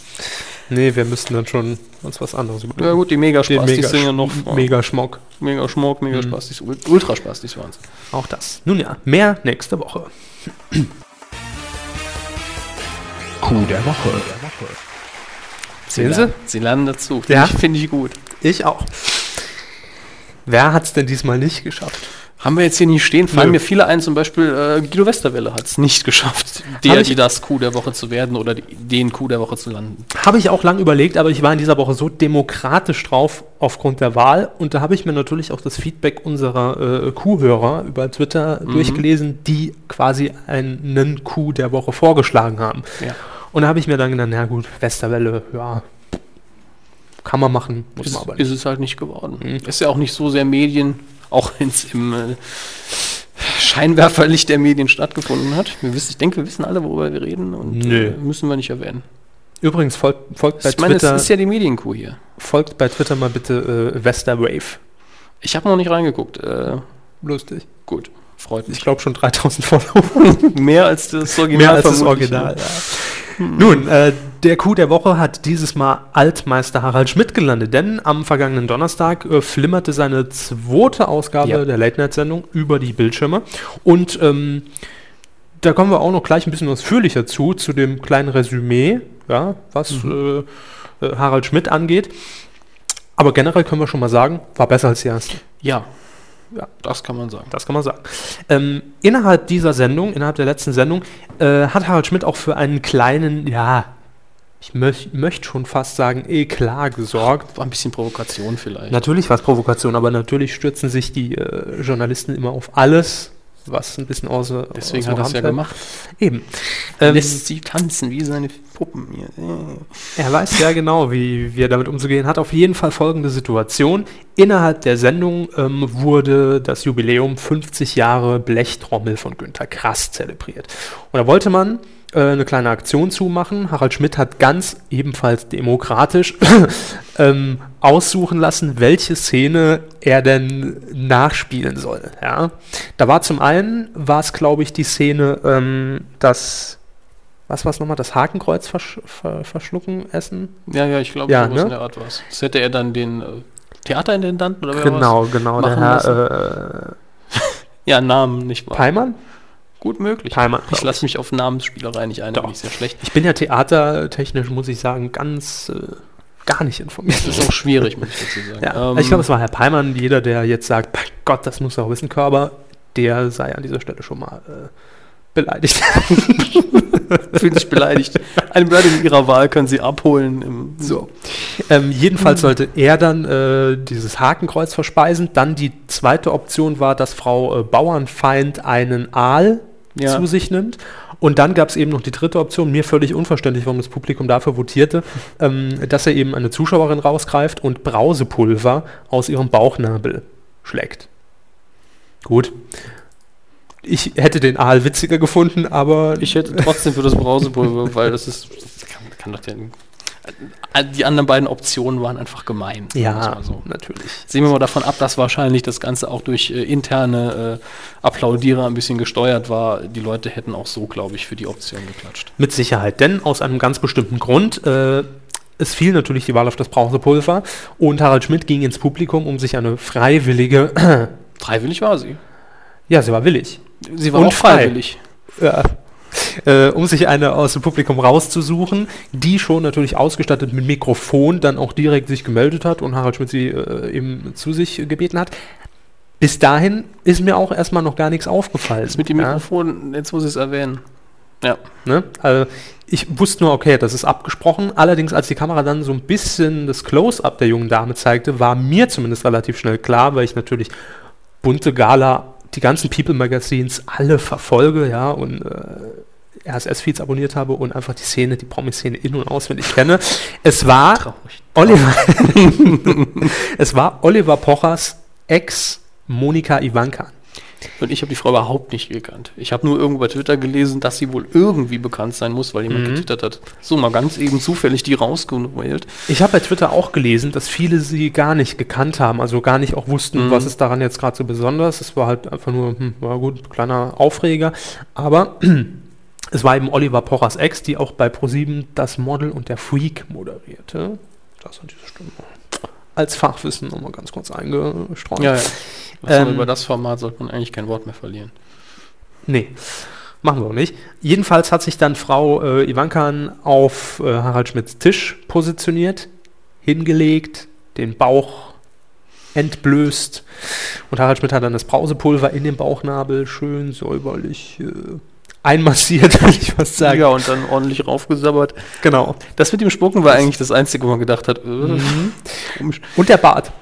Nee, wir müssten dann schon uns was anderes überlegen. Ja gut, die Den Megaspastis Mega, sind ja noch. Mega Schmock. Mega Schmuck, Mega Spastis, Ult- Ultraspastis waren es. Auch das. Nun ja, mehr nächste Woche. Coup der Woche. Sehen Sie? Sie lernen dazu. Finde Ja. ich, finde ich gut. Ich auch. Wer hat es denn diesmal nicht geschafft? Haben wir jetzt hier nicht stehen, fallen Nö. mir viele ein, zum Beispiel äh, Guido Westerwelle hat es nicht <laughs> geschafft, der, ich- die das Coup der Woche zu werden oder die, den Coup der Woche zu landen. Habe ich auch lang überlegt, aber ich war in dieser Woche so demokratisch drauf aufgrund der Wahl und da habe ich mir natürlich auch das Feedback unserer äh, Kuhhörer über Twitter durchgelesen, die quasi einen Coup der Woche vorgeschlagen haben. Ja. Und da habe ich mir dann gedacht, na gut, Westerwelle, ja, kann man machen, muss Ist, man aber ist nicht. es halt nicht geworden. Ist ja auch nicht so sehr Medien, auch wenn es im äh, Scheinwerferlicht der Medien stattgefunden hat. Wir wissen, ich denke, wir wissen alle, worüber wir reden und Nö. äh, müssen wir nicht erwähnen. Übrigens, folgt, folgt, bei, Ich meine, Twitter, ist ja die Medienkuh hier. folgt bei Twitter mal bitte äh, Westerwave. Ich habe noch nicht reingeguckt. Äh, Lustig. gut, freut Ich mich. glaube schon 3000 Follower. <laughs> Mehr als das Original. Mehr als das Original. ne? Ja. Nun, äh, der Coup der Woche hat dieses Mal Altmeister Harald Schmidt gelandet, denn am vergangenen Donnerstag äh, flimmerte seine zweite Ausgabe Ja. der Late-Night-Sendung über die Bildschirme. Und ähm, da kommen wir auch noch gleich ein bisschen ausführlicher zu, zu dem kleinen Resümee, ja, was Mhm. äh, äh, Harald Schmidt angeht. Aber generell können wir schon mal sagen, war besser als die erste. Ja, Ja. das kann man sagen. Das kann man sagen. Ähm, innerhalb dieser Sendung, innerhalb der letzten Sendung, äh, hat Harald Schmidt auch für einen kleinen, ja, ich möch, möchte schon fast sagen, Eklat gesorgt. War ein bisschen Provokation vielleicht. Natürlich war es Provokation, aber natürlich stürzen sich die äh, Journalisten immer auf alles, was ein bisschen außer Deswegen aus dem hat er es ja gemacht. Eben. Ähm, Lässt sie tanzen wie seine Puppen hier. Äh. Er weiß ja genau, wie, wie er damit umzugehen hat. Auf jeden Fall folgende Situation. Innerhalb der Sendung ähm, wurde das Jubiläum 50 Jahre Blechtrommel von Günter Krass zelebriert. Und da wollte man äh, eine kleine Aktion zu machen. Harald Schmidt hat ganz ebenfalls demokratisch <laughs> ähm, aussuchen lassen, welche Szene er denn nachspielen soll. Ja? Da war zum einen, war es glaube ich die Szene, ähm, das, was war es nochmal, das Hakenkreuz versch ver verschlucken, essen? Ja, ja, ich glaube, Ja, sowas ne? in der Art was. Das hätte er dann den äh, Theaterintendanten oder wer Genau, genau, der Herr Ja, Namen nicht äh, wahr. Peimann? Gut möglich. Peimann, ich lasse mich auf Namensspielerei nicht ein, da bin ich sehr schlecht. Ich bin ja theatertechnisch, muss ich sagen, ganz äh, gar nicht informiert. Das ist auch schwierig, muss ich dazu sagen. Ja, Ähm, ich glaube, es war Herr Peimann. Jeder, der jetzt sagt, bei Gott, das muss er auch wissen, Körber, der sei an dieser Stelle schon mal äh, beleidigt. <laughs> fühlt sich beleidigt. Eine Beleidigung ihrer Wahl können sie abholen. So. Ähm, jedenfalls sollte er dann äh, dieses Hakenkreuz verspeisen. Dann die zweite Option war, dass Frau äh, Bauernfeind einen Aal Ja. zu sich nimmt. Und dann gab es eben noch die dritte Option, mir völlig unverständlich, warum das Publikum dafür votierte, <laughs> ähm, dass er eben eine Zuschauerin rausgreift und Brausepulver aus ihrem Bauchnabel schlägt. Gut. Ich hätte den Aal witziger gefunden, aber Ich hätte trotzdem für das Brausepulver, <laughs> weil das ist. Das kann, kann doch den, die anderen beiden Optionen waren einfach gemein. ja, So. natürlich. Sehen wir mal davon ab, dass wahrscheinlich das Ganze auch durch äh, interne äh, Applaudierer ein bisschen gesteuert war. Die Leute hätten auch so, glaube ich, für die Option geklatscht. Mit Sicherheit, denn aus einem ganz bestimmten Grund. Äh, es fiel natürlich die Wahl auf das Brausepulver und Harald Schmidt ging ins Publikum, um sich eine freiwillige. Freiwillig war sie. ja, sie war willig. Sie war Und auch frei. freiwillig. Ja. <laughs> Äh, um sich eine aus dem Publikum rauszusuchen, die schon natürlich ausgestattet mit Mikrofon dann auch direkt sich gemeldet hat und Harald Schmidt sie äh, eben zu sich gebeten hat. Bis dahin ist mir auch erstmal noch gar nichts aufgefallen. Das mit dem Ja. Mikrofon, jetzt muss ich es erwähnen. Ja. Ne? Also ich wusste nur, okay, das ist abgesprochen. Allerdings, als die Kamera dann so ein bisschen das Close-up der jungen Dame zeigte, war mir zumindest relativ schnell klar, weil ich natürlich bunte Gala, die ganzen People Magazines alle verfolge, ja, und äh, RSS-Feeds abonniert habe und einfach die Szene, die Promi-Szene in- und auswendig kenne. Es war Traurig. Oliver, <laughs> es war Oliver Pochers Ex Monika Ivanka. Und ich habe die Frau überhaupt nicht gekannt. Ich habe nur irgendwo bei Twitter gelesen, dass sie wohl irgendwie bekannt sein muss, weil jemand Mhm. getwittert hat. So mal ganz eben zufällig die rausgewählt. Ich habe bei Twitter auch gelesen, dass viele sie gar nicht gekannt haben, also gar nicht auch wussten, Mhm. was ist daran jetzt gerade so besonders. Es war halt einfach nur, hm, war gut, kleiner Aufreger. Aber <clears throat> es war eben Oliver Pochers Ex, die auch bei ProSieben das Model und der Freak moderierte. Das an diese Stimme. Als Fachwissen nochmal ganz kurz eingestreut. Ja, ja. Ähm, über das Format sollte man eigentlich kein Wort mehr verlieren. Nee, machen wir auch nicht. Jedenfalls hat sich dann Frau äh, Ivankan auf äh, Harald Schmidts Tisch positioniert, hingelegt, den Bauch entblößt und Harald Schmidt hat dann das Brausepulver in den Bauchnabel schön säuberlich äh, einmassiert, <laughs> würde ich fast sagen. Ja, und dann ordentlich raufgesabbert. Genau. Das mit dem Spucken war eigentlich das Einzige, wo man gedacht hat, äh, komisch. Und der Bart.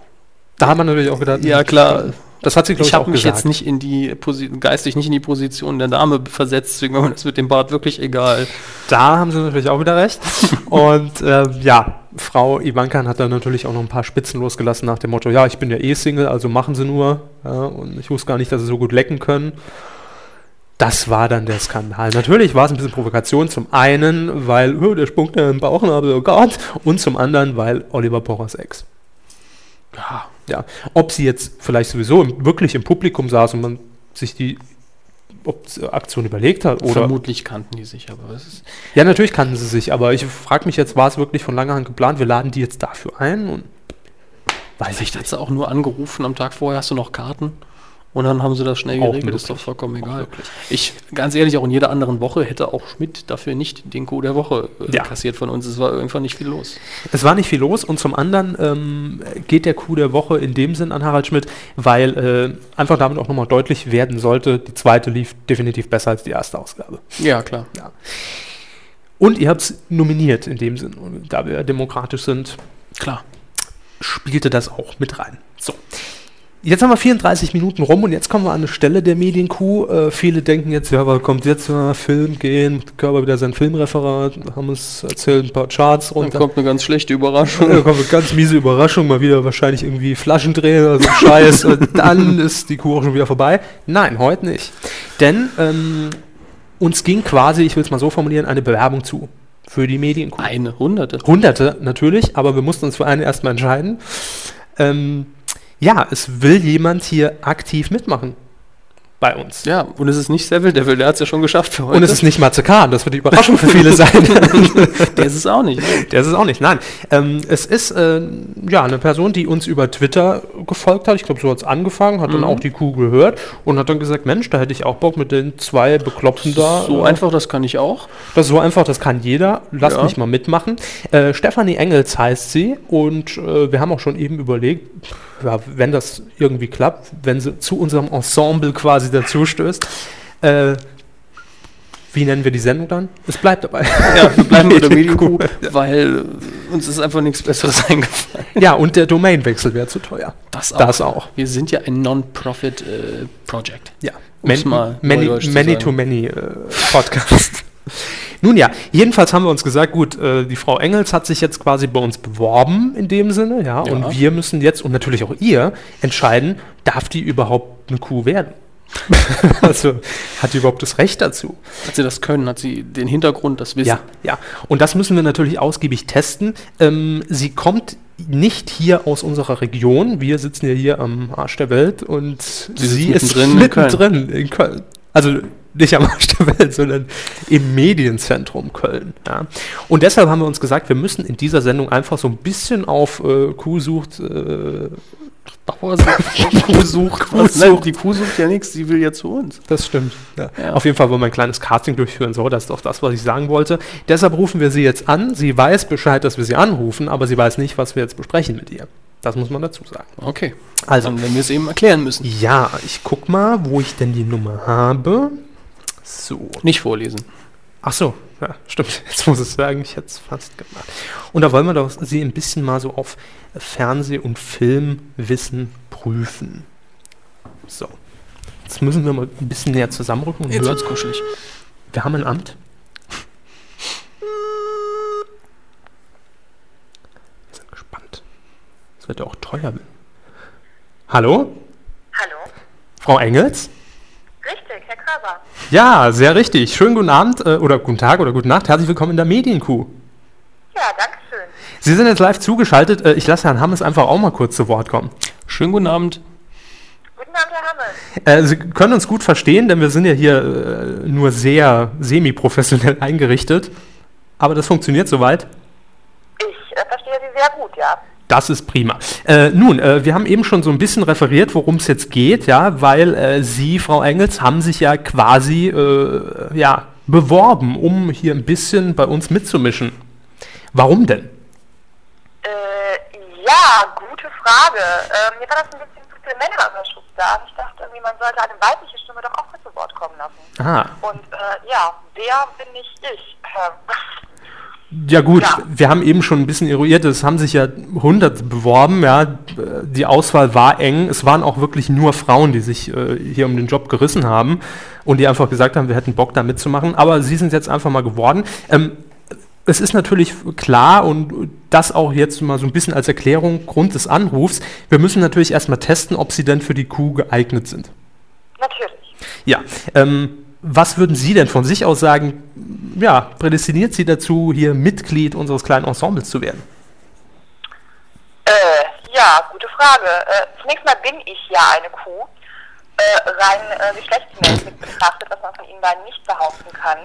Da hat man natürlich auch gedacht, Ja, klar. Das hat sie, glaube Ich ich, habe mich gesagt. jetzt nicht in die Posi geistig nicht in die Position der Dame versetzt, deswegen war mir das mit dem Bart wirklich egal. Da haben sie natürlich auch wieder recht. <laughs> Und ähm, ja, Frau Ivankan hat dann natürlich auch noch ein paar Spitzen losgelassen nach dem Motto, ja, ich bin ja eh Single, also machen sie nur. Ja, und ich wusste gar nicht, dass sie so gut lecken können. Das war dann der Skandal. Natürlich war es ein bisschen Provokation. Zum einen, weil oh, der spuckt ja im Bauchnabel, oh Gott. Und zum anderen, weil Oliver Pochers Ex. Ja, Ja, ob sie jetzt vielleicht sowieso im, wirklich im Publikum saß und man sich die Aktion überlegt hat oder vermutlich kannten die sich, aber es ist ja, natürlich kannten sie sich, aber ich frage mich jetzt, war es wirklich von langer Hand geplant? Wir laden die jetzt dafür ein und weiß ich Vielleicht hat nicht. sie auch nur angerufen am Tag vorher, hast du noch Karten? Und dann haben sie das schnell Auch geregelt, ist doch vollkommen egal. Ich, ganz ehrlich, auch in jeder anderen Woche hätte auch Schmidt dafür nicht den Coup der Woche äh, Ja. kassiert von uns. Es war einfach nicht viel los. Es war nicht viel los und zum anderen ähm, geht der Coup der Woche in dem Sinn an Harald Schmidt, weil äh, einfach damit auch nochmal deutlich werden sollte, die zweite lief definitiv besser als die erste Ausgabe. Ja, klar. Und ihr habt es nominiert in dem Sinn. Und da wir demokratisch sind, Klar. spielte das auch mit rein. So. Jetzt haben wir 34 Minuten rum und jetzt kommen wir an eine Stelle der Medienkuh. Äh, viele denken jetzt, ja, was kommt jetzt? Ja, Film gehen, Körper wieder sein Filmreferat, haben uns erzählt, ein paar Charts Dann runter. kommt eine ganz schlechte Da Überraschung. kommt eine ganz miese Überraschung, mal wieder wahrscheinlich irgendwie Flaschen drehen oder so Scheiß <laughs> und dann ist die Kuh auch schon wieder vorbei. Nein, heute nicht. Denn ähm, uns ging quasi, ich will es mal so formulieren, eine Bewerbung zu für die Medienkuh. Eine, hunderte. Hunderte natürlich, aber wir mussten uns für eine erstmal entscheiden. Ähm, ja, es will jemand hier aktiv mitmachen bei uns. Ja, und es ist nicht Seville Devil, der hat es ja schon geschafft für heute. Und es ist nicht Matze Kahn, das wird die Überraschung für viele sein. <laughs> der ist es auch nicht. <laughs> Der ist es auch nicht, nein. Ähm, es ist äh, ja eine Person, die uns über Twitter gefolgt hat. Ich glaube, so hat es angefangen, hat dann auch die Kuh gehört und hat dann gesagt, Mensch, da hätte ich auch Bock mit den zwei Bekloppten da. So äh, einfach, das kann ich auch. Das ist so einfach, das kann jeder. Lasst Ja. mich mal mitmachen. Äh, Stefanie Engels heißt sie und äh, wir haben auch schon eben überlegt, ja, wenn das irgendwie klappt, wenn sie zu unserem Ensemble quasi dazu stößt, äh, wie nennen wir die Sendung dann? Es bleibt dabei. <laughs> Ja, wir bleiben bei der <laughs> Medienkuh, weil äh, uns ist einfach nichts Besseres <laughs> eingefallen. ja, und der Domainwechsel wäre zu teuer. Das Das auch. Wir sind ja ein Non-Profit-Project. Ja, Um's mal many, neudeutsch zu many sagen. to many äh, Podcast. Nun ja, jedenfalls haben wir uns gesagt, gut, äh, die Frau Engels hat sich jetzt quasi bei uns beworben in dem Sinne, ja, Ja. und wir müssen jetzt und natürlich auch ihr entscheiden, darf die überhaupt eine Kuh werden? <laughs> also hat die überhaupt das Recht dazu? Hat sie das können? Hat sie den Hintergrund, das Wissen? Ja, ja. Und das müssen wir natürlich ausgiebig testen. Ähm, sie kommt nicht hier aus unserer Region. Wir sitzen ja hier am Arsch der Welt und sie, sitzt ist mittendrin in in Köln. Also nicht am Arsch der Welt, sondern im Medienzentrum Köln. Ja. Und deshalb haben wir uns gesagt, wir müssen in dieser Sendung einfach so ein bisschen auf äh, Kuh sucht. Äh, Kuh sucht. Kuh Was? Nein, sucht. die Kuh sucht ja nichts, sie will ja zu uns. Das stimmt. Ja. Ja. Auf jeden Fall wollen wir ein kleines Casting durchführen. So, das ist doch das, was ich sagen wollte. Deshalb rufen wir sie jetzt an. Sie weiß Bescheid, dass wir sie anrufen, aber sie weiß nicht, was wir jetzt besprechen mit ihr. Das muss man dazu sagen. Okay. Also, Dann werden wir es eben erklären müssen. ja, ich guck mal, wo ich denn die Nummer habe. So. Nicht vorlesen. Ach so, ja, stimmt. <laughs> Jetzt muss es sagen, ich hätte es fast gemacht. Und da wollen wir doch sie ein bisschen mal so auf Fernseh- und Filmwissen prüfen. So. Jetzt müssen wir mal ein bisschen näher zusammenrücken und Jetzt hören. wird's kuschelig. Wir haben ein Amt. Wir <laughs> sind gespannt. Das wird ja auch teuer. werden. Hallo? Hallo? Frau Engels? Richtig, Herr Kraber. Ja, sehr richtig. Schönen guten Abend äh, oder guten Tag oder gute Nacht. Herzlich willkommen in der Medienkuh. Ja, danke schön. Sie sind jetzt live zugeschaltet. Äh, ich lasse Herrn Hammes einfach auch mal kurz zu Wort kommen. Schönen guten Abend. Guten Abend, Herr Hammel. Äh, Sie können uns gut verstehen, denn wir sind ja hier äh, nur sehr semi-professionell <laughs> eingerichtet. Aber das funktioniert soweit. Ich äh, verstehe Sie sehr gut, ja. Das ist prima. Äh, nun, äh, wir haben eben schon so ein bisschen referiert, worum es jetzt geht, ja, weil äh, Sie, Frau Engels, haben sich ja quasi äh, ja, beworben, um hier ein bisschen bei uns mitzumischen. Warum denn? Äh, ja, gute Frage. Ähm, mir war das ein bisschen zu viel Männerüberschuss da. Ich dachte irgendwie, man sollte eine weibliche Stimme doch auch mit zu Wort kommen lassen. Ah, Und äh, ja, wer bin nicht ich? <laughs> Ja gut, Ja. wir haben eben schon ein bisschen eruiert, es haben sich ja 100 beworben, ja, die Auswahl war eng, es waren auch wirklich nur Frauen, die sich äh, hier um den Job gerissen haben und die einfach gesagt haben, wir hätten Bock da mitzumachen, aber sie sind jetzt einfach mal geworden. Ähm, es ist natürlich klar und das auch jetzt mal so ein bisschen als Erklärung, Grund des Anrufs, wir müssen natürlich erstmal testen, ob sie denn für die Kuh geeignet sind. natürlich. Ja, ähm, was würden Sie denn von sich aus sagen, ja, prädestiniert Sie dazu, hier Mitglied unseres kleinen Ensembles zu werden? Äh, ja, gute Frage. Äh, zunächst mal bin ich ja eine Kuh. Äh, rein äh, geschlechtsmäßig betrachtet, was man von Ihnen beiden nicht behaupten kann.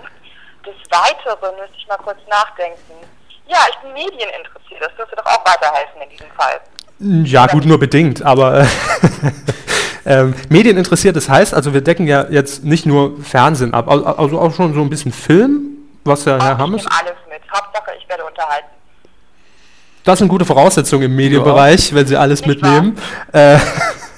Des Weiteren müsste ich mal kurz nachdenken. Ja, ich bin medieninteressiert. Das dürfte doch auch weiterhelfen in diesem Fall. Ja, gut, nur bedingt, aber äh, <laughs> ähm, Medien interessiert, das heißt, also wir decken ja jetzt nicht nur Fernsehen ab, al- also auch schon so ein bisschen Film, was ja Herr ich Hammes, nehme alles mit. Hauptsache, ich werde unterhalten. das sind gute Voraussetzungen im Medienbereich, wenn Sie alles Nicht mitnehmen. Äh,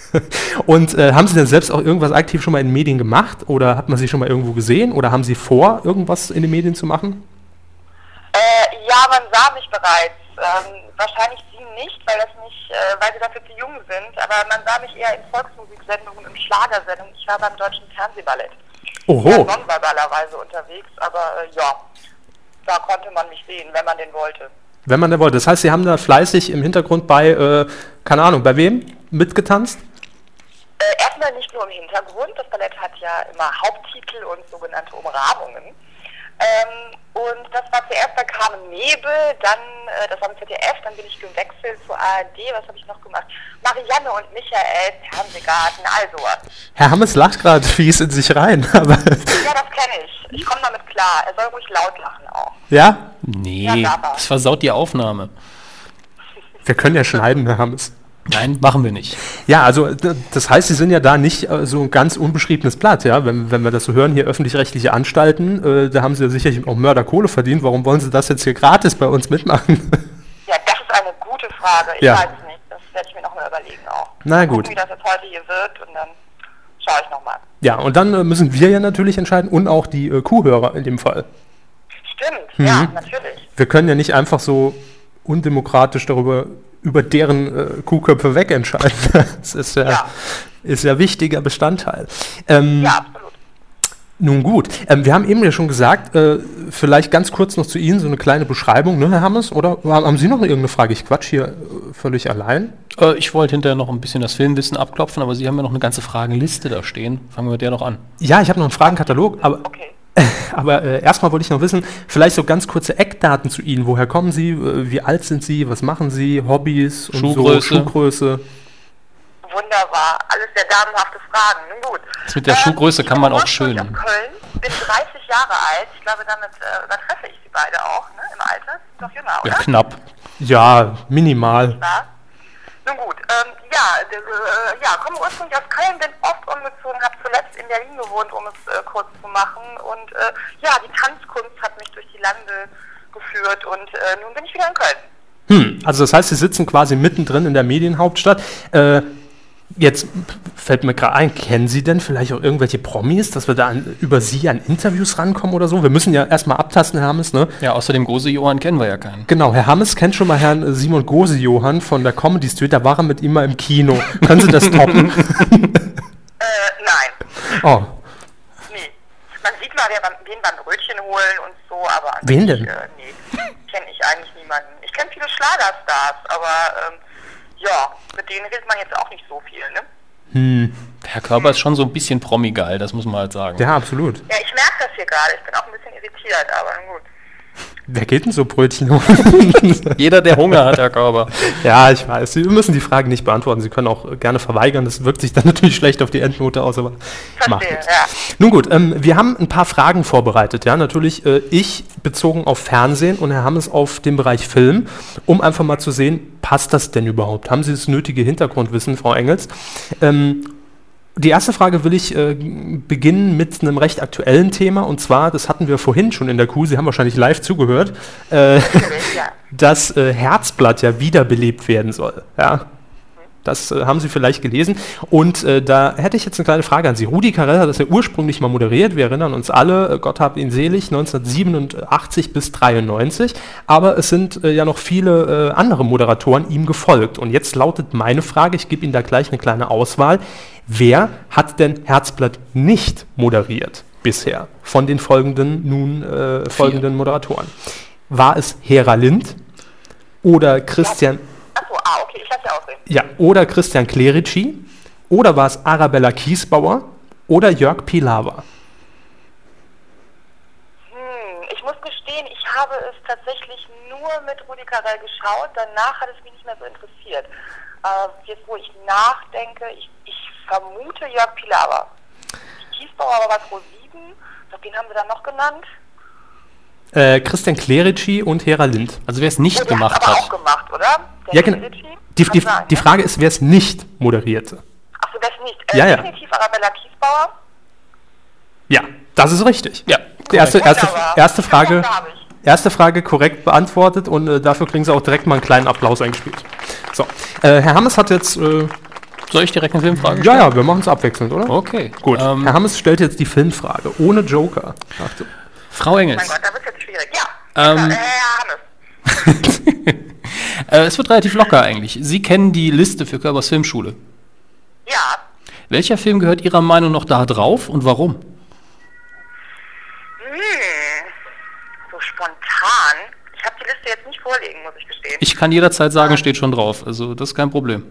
<laughs> und äh, haben Sie denn selbst auch irgendwas aktiv schon mal in den Medien gemacht oder hat man Sie schon mal irgendwo gesehen oder haben Sie vor, irgendwas in den Medien zu machen? Äh, ja, man sah mich bereits. Ähm, wahrscheinlich Sie nicht, weil das nicht, äh, weil Sie dafür zu jung sind. Aber man sah mich eher in Volksmusiksendungen und Schlagersendungen. Ich war beim Deutschen Fernsehballett. Ja, Oho, nonverbalerweise unterwegs, aber äh, ja, da konnte man mich sehen, wenn man den wollte. wenn man denn wollte. Das heißt, Sie haben da fleißig im Hintergrund bei, äh, keine Ahnung, bei wem mitgetanzt? Äh, erstmal nicht nur im Hintergrund, das Ballett hat ja immer Haupttitel und sogenannte Umrahmungen. Ähm, und das war zuerst bei Carmen Nebel, dann, äh, das war im ZDF, dann bin ich gewechselt zur ARD, was habe ich noch gemacht? Marianne und Michael, Fernsehgarten, all sowas. Herr Hammes lacht gerade fies in sich rein, <laughs> aber Ja, das kenne ich. Ich komme damit klar. Er soll ruhig laut lachen auch. ja, Nee, Ja, das versaut die Aufnahme. wir können ja schneiden, Herr Hammes. Nein, machen wir nicht. Ja, also das heißt, Sie sind ja da nicht äh, so ein ganz unbeschriebenes Blatt, ja. Wenn, wenn wir das so hören, hier öffentlich-rechtliche Anstalten, äh, da haben Sie ja sicherlich auch Mörderkohle verdient. Warum wollen Sie das jetzt hier gratis bei uns mitmachen? Ja, das ist eine gute Frage. Ich Ja. weiß es nicht. Das werde ich mir nochmal überlegen auch. Na Mal gut. Gucken, wie das jetzt heute hier wird und dann schaue ich nochmal. ja, und dann äh, müssen wir ja natürlich entscheiden und auch die äh, Kuhhörer in dem Fall. Stimmt, Mhm. ja, natürlich. Wir können ja nicht einfach so undemokratisch darüber über deren äh, Kuhköpfe wegentscheiden. <laughs> Das ist ja, Ja. ist ja wichtiger Bestandteil. Ähm, Ja, absolut. Nun gut, ähm, wir haben eben ja schon gesagt, äh, vielleicht ganz kurz noch zu Ihnen so eine kleine Beschreibung, ne, Herr Hammes? Oder haben Sie noch irgendeine Frage? Ich quatsch hier äh, völlig allein. Äh, ich wollte hinterher noch ein bisschen das Filmwissen abklopfen, aber Sie haben ja noch eine ganze Fragenliste da stehen. Fangen wir mit der noch an. Ja, ich habe noch einen Fragenkatalog, aber, Okay. <laughs> aber äh, erstmal wollte ich noch wissen, vielleicht so ganz kurze Eckdaten zu Ihnen. Woher kommen Sie? Äh, wie alt sind Sie? Was machen Sie? Hobbys? Und Schuhgröße. So, Schuhgröße. Wunderbar. Alles sehr damenhafte Fragen. Nun gut. Das mit der Schuhgröße ich kann man auch schön. aus Köln, bin 30 Jahre alt. Ich glaube, damit äh, übertreffe ich sie beide auch, ne? Im Alter. Doch jünger, oder? Ja, knapp. Ja, minimal. Ja. Nun gut, ähm, ja, äh, ja, komme ursprünglich aus Köln, bin oft umgezogen, habe zuletzt in Berlin gewohnt, um es äh, kurz zu machen. Und äh, ja, die Tanzkunst hat mich durch die Lande geführt und äh, nun bin ich wieder in Köln. Hm, also das heißt, Sie sitzen quasi mittendrin in der Medienhauptstadt. Jetzt fällt mir gerade ein, kennen Sie denn vielleicht auch irgendwelche Promis, dass wir da an, über Sie an Interviews rankommen oder so? Wir müssen ja erstmal abtasten, Herr Hammes, ne? Ja, außer dem Gose Johann kennen wir ja keinen. Genau, Herr Hammes kennt schon mal Herrn Simon Gose-Johann von der Comedy Street, da war er mit ihm mal im Kino. Können Sie das toppen? <laughs> Äh, nein, oh, nee. Man sieht mal, wer wen beim Brötchen holen und so, aber Wen denn? Äh, nee, kenne ich eigentlich niemanden. Ich kenne viele Schlagerstars, aber ähm, ja, mit denen redet man jetzt auch nicht so viel, ne? Herr Körber ist schon so ein bisschen Promi-geil, das muss man halt sagen. ja, absolut. Ja, ich merke das hier gerade. Ich bin auch ein bisschen irritiert, aber nun gut. Wer geht denn so Brötchen holen? <laughs> Jeder, der Hunger hat, Herr Körber. ja, ich weiß. Sie müssen die Fragen nicht beantworten. Sie können auch gerne verweigern. Das wirkt sich dann natürlich schlecht auf die Endnote aus, aber macht Verstehe, nichts. ja. Nun gut, ähm, wir haben ein paar Fragen vorbereitet. Ja, natürlich äh, ich bezogen auf Fernsehen und Herr Hammes auf den Bereich Film, um einfach mal zu sehen, passt das denn überhaupt? Haben Sie das nötige Hintergrundwissen, Frau Engels? Ähm, die erste Frage will ich äh, beginnen mit einem recht aktuellen Thema und zwar, das hatten wir vorhin schon in der Kuh, Sie haben wahrscheinlich live zugehört, äh, <laughs> dass äh, Herzblatt ja wiederbelebt werden soll. Ja. Das äh, haben Sie vielleicht gelesen. Und äh, da hätte ich jetzt eine kleine Frage an Sie. Rudi Carell hat das ja ursprünglich mal moderiert. Wir erinnern uns alle, äh, Gott hab ihn selig, 1987 bis 93. Aber es sind äh, ja noch viele äh, andere Moderatoren ihm gefolgt. Und jetzt lautet meine Frage, ich gebe Ihnen da gleich eine kleine Auswahl. Wer hat denn Herzblatt nicht moderiert bisher von den folgenden nun äh, folgenden Moderatoren? War es Hera Lind oder Christian Achso, ah, okay, ich lasse ja ja, oder Christian Clerici, oder war es Arabella Kiesbauer oder Jörg Pilawa? Hm, ich muss gestehen, ich habe es tatsächlich nur mit Rudi Carell geschaut. Danach hat es mich nicht mehr so interessiert. Äh, jetzt, wo ich nachdenke, ich vermute Jörg Pilawa. Kiesbauer aber was Pro 7. Ich glaube, den haben wir dann noch genannt. Äh, Christian Clerici und Hera Lind. Also wer es nicht Oh, gemacht aber auch hat. gemacht, oder? Der Ja, genau. Die, die, sein, die ne? Frage ist, wer es nicht moderierte. Achso, das nicht. Äh, Ja, ja. Definitiv Arabella Kiesbauer. Ja, das ist richtig. Ja, Die erste, erste, erste, Frage, ich. erste Frage korrekt beantwortet und äh, dafür kriegen Sie auch direkt mal einen kleinen Applaus eingespielt. So, äh, Herr Hammes hat jetzt. Äh, Soll ich direkt eine Filmfrage ja, ja, wir machen es abwechselnd, oder? Okay, Gut. Ähm, Herr Hammes stellt jetzt die Filmfrage ohne Joker. Achtung. Frau Mein Engels, Gott, da wird jetzt schwierig. Ja. Ähm, äh, Hannes. <laughs> äh, es wird relativ locker eigentlich. Sie kennen die Liste für Körbers Filmschule. Ja. Welcher Film gehört Ihrer Meinung nach da drauf und warum? Hm. So spontan. Ich habe die Liste jetzt nicht vorlegen, muss ich gestehen. Ich kann jederzeit sagen, steht schon drauf. Also das ist kein Problem.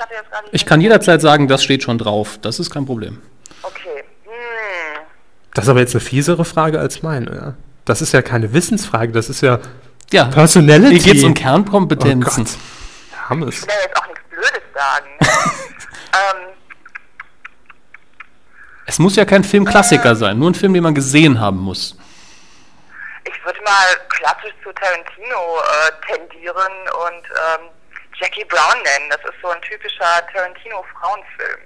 Ich hatte jetzt gerade... Ich kann jederzeit sagen, das steht schon drauf. Das ist kein Problem. Okay. Hm. Das ist aber jetzt eine fiesere Frage als meine. Ja? Das ist ja keine Wissensfrage, das ist ja Ja, Personality. hier geht es um Oh Kernkompetenzen. Gott. Hammes. Ich will ja jetzt auch nichts Blödes sagen. <laughs> ähm, es muss ja kein Filmklassiker sein, nur ein Film, den man gesehen haben muss. ich würde mal klassisch zu Tarantino äh, tendieren und ähm, Jackie Brown nennen. Das ist so ein typischer Tarantino-Frauenfilm.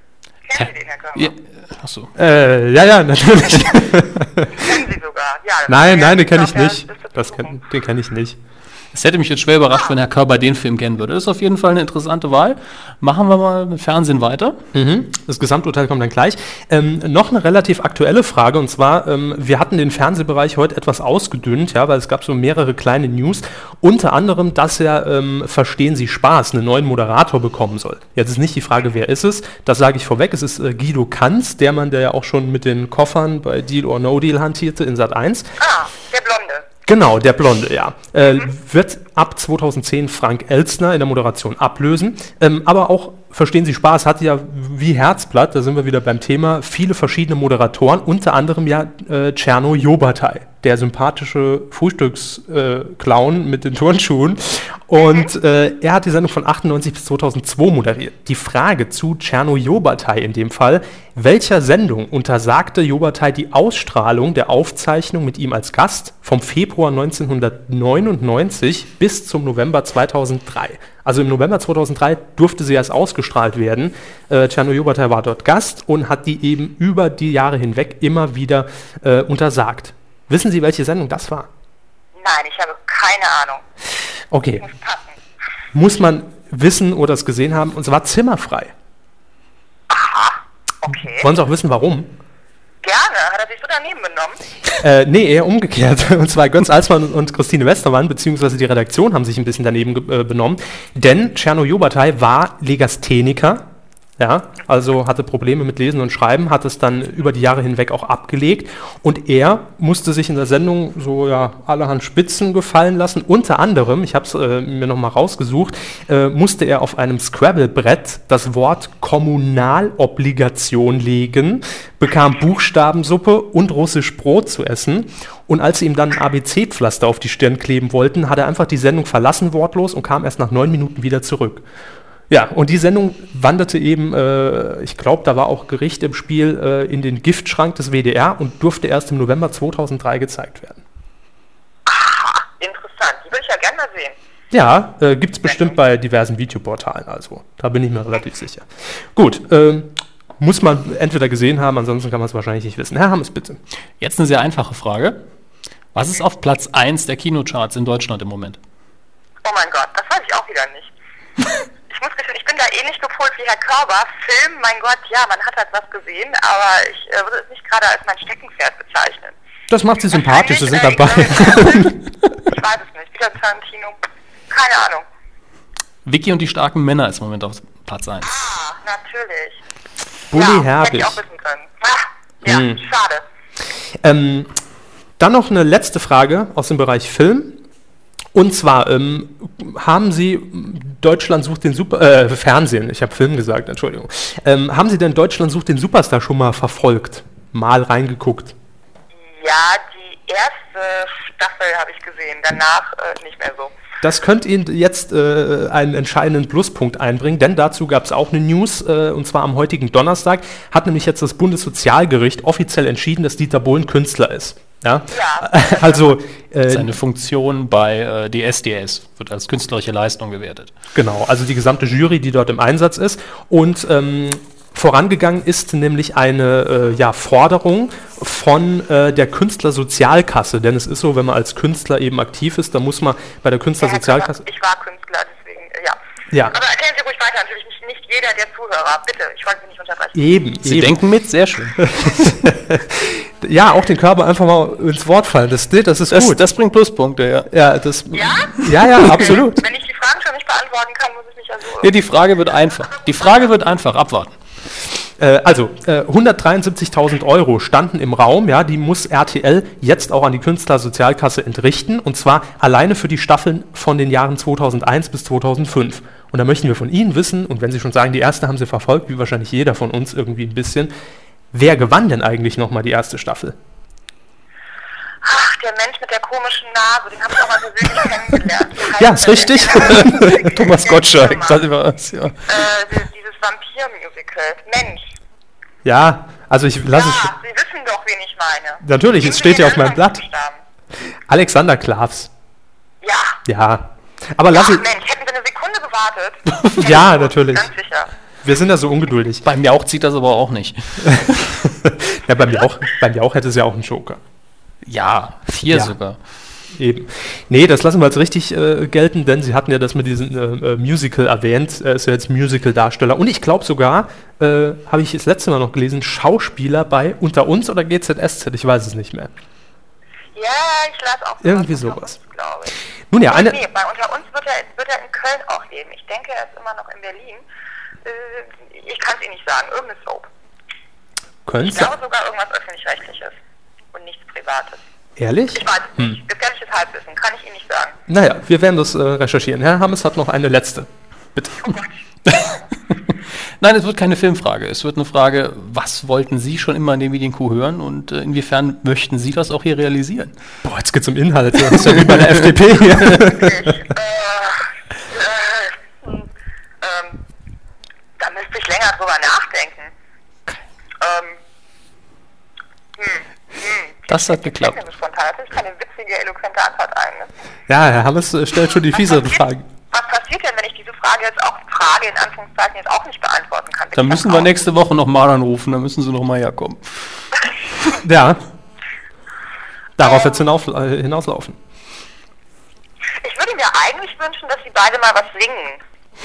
Kennen Sie den, Herr Körner? Ja, achso. Äh, ja, ja, natürlich. Kennen Sie sogar? Ja, nein, nein, den kenne ich nicht. Das kenn, den kenne ich nicht. Es hätte mich jetzt schwer überrascht, wenn Herr Körber den Film kennen würde. Das ist auf jeden Fall eine interessante Wahl. Machen wir mal mit Fernsehen weiter. Mhm. Das Gesamturteil kommt dann gleich. Ähm, noch eine relativ aktuelle Frage und zwar, ähm, wir hatten den Fernsehbereich heute etwas ausgedünnt, ja, weil es gab so mehrere kleine News, unter anderem, dass er, ähm, Verstehen Sie Spaß, einen neuen Moderator bekommen soll. Jetzt ist nicht die Frage, wer ist es, das sage ich vorweg, es ist äh, Guido Kanz, der Mann, der ja auch schon mit den Koffern bei Deal or No Deal hantierte in Sat 1. Ah, der Blonde. Genau, der Blonde, ja. Äh, wird ab 2010 Frank Elstner in der Moderation ablösen. Ähm, aber auch, verstehen Sie Spaß, hat ja wie Herzblatt, da sind wir wieder beim Thema, viele verschiedene Moderatoren, unter anderem ja äh, Czerno Jobatai, der sympathische Frühstücksclown mit den Turnschuhen. Und äh, er hat die Sendung von 98 bis 2002 moderiert. Die Frage zu Czerno Jobatai in dem Fall, welcher Sendung untersagte Jobatai die Ausstrahlung der Aufzeichnung mit ihm als Gast vom Februar 1999 bis zum November 2003? Also im November 2003 durfte sie erst ausgestrahlt werden. Äh, Czerno Jobatai war dort Gast und hat die eben über die Jahre hinweg immer wieder äh, untersagt. Wissen Sie, welche Sendung das war? Nein, ich habe keine Ahnung. Okay, Muss muss man wissen oder es gesehen haben, und zwar zimmerfrei. Okay. Wollen Sie auch wissen, warum? Gerne. Hat er sich so daneben benommen? Äh, nee, eher umgekehrt. <laughs> Und zwar Götz Alsmann und Christine Westermann, beziehungsweise die Redaktion haben sich ein bisschen daneben äh, benommen. Denn Czerno Jobatai war Legastheniker, ja, also hatte Probleme mit Lesen und Schreiben, hat es dann über die Jahre hinweg auch abgelegt. Und er musste sich in der Sendung so ja allerhand Spitzen gefallen lassen. Unter anderem, ich habe es äh, mir nochmal rausgesucht, äh, musste er auf einem Scrabble-Brett das Wort Kommunalobligation legen, bekam Buchstabensuppe und russisch Brot zu essen. Und als sie ihm dann ein ABC-Pflaster auf die Stirn kleben wollten, hat er einfach die Sendung verlassen wortlos und kam erst nach neun Minuten wieder zurück. Ja, und die Sendung wanderte eben, äh, ich glaube, da war auch Gericht im Spiel, äh, in den Giftschrank des WDR und durfte erst im November 2003 gezeigt werden. Interessant. Die würde ich ja gerne mal sehen. Ja, äh, gibt es bestimmt bei diversen Videoportalen, also da bin ich mir relativ sicher. Gut, ähm, muss man entweder gesehen haben, ansonsten kann man es wahrscheinlich nicht wissen. Herr Hammes, bitte. Jetzt eine sehr einfache Frage. Was ist auf Platz 1 der Kinocharts in Deutschland im Moment? Oh mein Gott, das weiß ich auch wieder nicht. Ich muss gestehen, ich bin da ähnlich gepolt wie Herr Körber. Film, mein Gott, ja, man hat halt was gesehen, aber ich äh, würde es nicht gerade als mein Steckenpferd bezeichnen. Das macht Sie sympathisch, Sie sind Wahrscheinlich, dabei. äh, ich weiß es nicht. <laughs> Wieder Tarantino. Keine Ahnung. Vicky und die starken Männer ist im Moment auf Platz 1. Ah, natürlich. Bully ja, hätte Herbig. ich auch wissen können. Ah, ja, Hm. schade. Ähm, dann noch eine letzte Frage aus dem Bereich Film. Und zwar, ähm, haben Sie Deutschland sucht den Super, äh, Fernsehen, ich habe Film gesagt, Entschuldigung. Ähm, haben Sie denn Deutschland sucht den Superstar schon mal verfolgt? Mal reingeguckt? Ja, die erste Staffel habe ich gesehen, danach äh, nicht mehr so. Das könnte Ihnen jetzt äh, einen entscheidenden Pluspunkt einbringen, denn dazu gab es auch eine News, äh, und zwar am heutigen Donnerstag hat nämlich jetzt das Bundessozialgericht offiziell entschieden, dass Dieter Bohlen Künstler ist. Ja, Ja. <laughs> also äh, Seine Funktion bei äh, DSDS wird als künstlerische Leistung gewertet. Genau, also die gesamte Jury, die dort im Einsatz ist. Und ähm, vorangegangen ist nämlich eine äh, ja, Forderung von äh, der Künstlersozialkasse. Denn es ist so, wenn man als Künstler eben aktiv ist, dann muss man bei der Künstlersozialkasse. Ich war Künstler, deswegen, ja. Ja. Aber erklären Sie ruhig weiter, natürlich nicht, nicht jeder der Zuhörer. Bitte, ich wollte Sie nicht unterbrechen. Eben, Sie eben. denken mit? Sehr schön. <laughs> Ja, auch den Körper einfach mal ins Wort fallen. Das, das ist Das, gut. das bringt Pluspunkte, ja. ja, das, Ja? ja, ja, absolut. Wenn ich die Fragen schon nicht beantworten kann, muss ich mich ja so... Ja, die Frage wird einfach. Die Frage wird einfach. Abwarten. Äh, also, äh, 173.000 Euro standen im Raum, ja, die muss RTL jetzt auch an die Künstlersozialkasse entrichten, und zwar alleine für die Staffeln von den Jahren 2001 bis 2005. Und da möchten wir von Ihnen wissen, und wenn Sie schon sagen, die erste haben Sie verfolgt, wie wahrscheinlich jeder von uns irgendwie ein bisschen, wer gewann denn eigentlich nochmal die erste Staffel? Ach, der Mensch mit der komischen Nase, den habe ich auch mal persönlich kennengelernt. <laughs> Ja, ist richtig. <laughs> Thomas Gottschalk, Firma. sagt immer was, ja. Äh, di- dieses Vampir-Musical. Mensch. Ja, also ich lasse es. Ja, Sie wissen doch, wen ich meine. Natürlich, es steht ja auf meinem Blatt. Alexander Klavs. Ja. Ja. Aber Ach lass es. Mensch, hätten Sie eine Sekunde gewartet? <laughs> Ja, ich natürlich. Ganz sicher. Wir sind da so ungeduldig. Bei mir auch zieht das aber auch nicht. <laughs> Ja, bei mir auch, bei mir auch hätte es ja auch einen Joker. Ja, vier Ja. sogar. Eben. Nee, das lassen wir als richtig äh, gelten, denn Sie hatten ja das mit diesem äh, äh, Musical erwähnt. Er ist ja jetzt Musical-Darsteller. Und ich glaube sogar, äh, habe ich das letzte Mal noch gelesen, Schauspieler bei Unter uns oder GZSZ, ich weiß es nicht mehr. Ja, ich las auch Irgendwie sowas. uns, ich. Nun ja, eine. Nee, bei unter uns wird er, wird er in Köln auch leben. Ich denke, er ist immer noch in Berlin. Äh, ich kann es Ihnen nicht sagen. Irgendeine Soap. Ich Könnte glaube sogar irgendwas Öffentlich-Rechtliches und nichts Privates. Ehrlich? Ich weiß es nicht. Gefährliches Halbwissen. Kann ich Ihnen nicht sagen. Naja, wir werden das äh, recherchieren. Herr Hammes hat noch eine letzte. Bitte. <laughs> Nein, es wird keine Filmfrage. Es wird eine Frage, was wollten Sie schon immer in den Medienkuh hören und äh, inwiefern möchten Sie das auch hier realisieren? Boah, jetzt geht's um Inhalte. Das ist ja <laughs> wie bei der FDP hier. Äh, hm, <laughs> ähm, da müsste ich länger drüber nachdenken. Ähm, hm, hm. Das hat Ich geklappt. Das ist keine witzige, eloquente Antwort ein. Ja, Herr Hammes stellt schon die fieseren Fragen. Was passiert denn, wenn ich diese Frage jetzt auch Frage in Anführungszeichen jetzt auch nicht beantworten kann? Dann ich müssen wir nächste Woche nochmal anrufen, dann müssen Sie nochmal herkommen. <laughs> Ja. Darauf wird es hinauf, äh, hinauslaufen. Ich würde mir eigentlich wünschen, dass Sie beide mal was singen.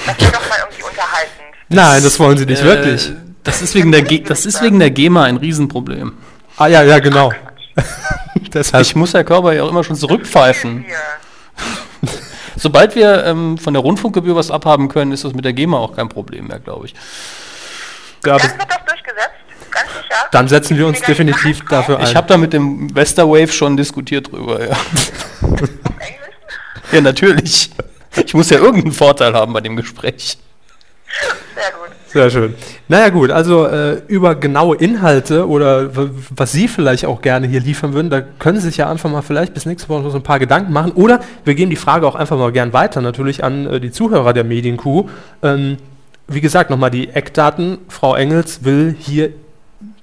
Das wäre doch mal irgendwie unterhaltend. Nein, das wollen Sie nicht, wirklich. Äh, das, ist wegen der Ge das ist wegen der GEMA ein Riesenproblem. Ah ja, ja, genau. <laughs> Deshalb. Ich muss Herr Körber ja auch immer schon zurückpfeifen. <laughs> Sobald wir ähm, von der Rundfunkgebühr was abhaben können, ist das mit der GEMA auch kein Problem mehr, glaube ich. Das das, wird das durchgesetzt? Ganz sicher? dann setzen wir uns definitiv dafür ein. Ich habe da mit dem Westerwave schon diskutiert drüber, ja. auf Englisch? ja, natürlich. Ich muss ja irgendeinen Vorteil haben bei dem Gespräch. Sehr gut. Sehr schön. Naja gut, also äh, über genaue Inhalte oder was Sie vielleicht auch gerne hier liefern würden, da können Sie sich ja einfach mal vielleicht bis nächste Woche so ein paar Gedanken machen. Oder wir geben die Frage auch einfach mal gern weiter, natürlich an äh, die Zuhörer der Medienkuh. Ähm, wie gesagt, nochmal die Eckdaten. Frau Engels will hier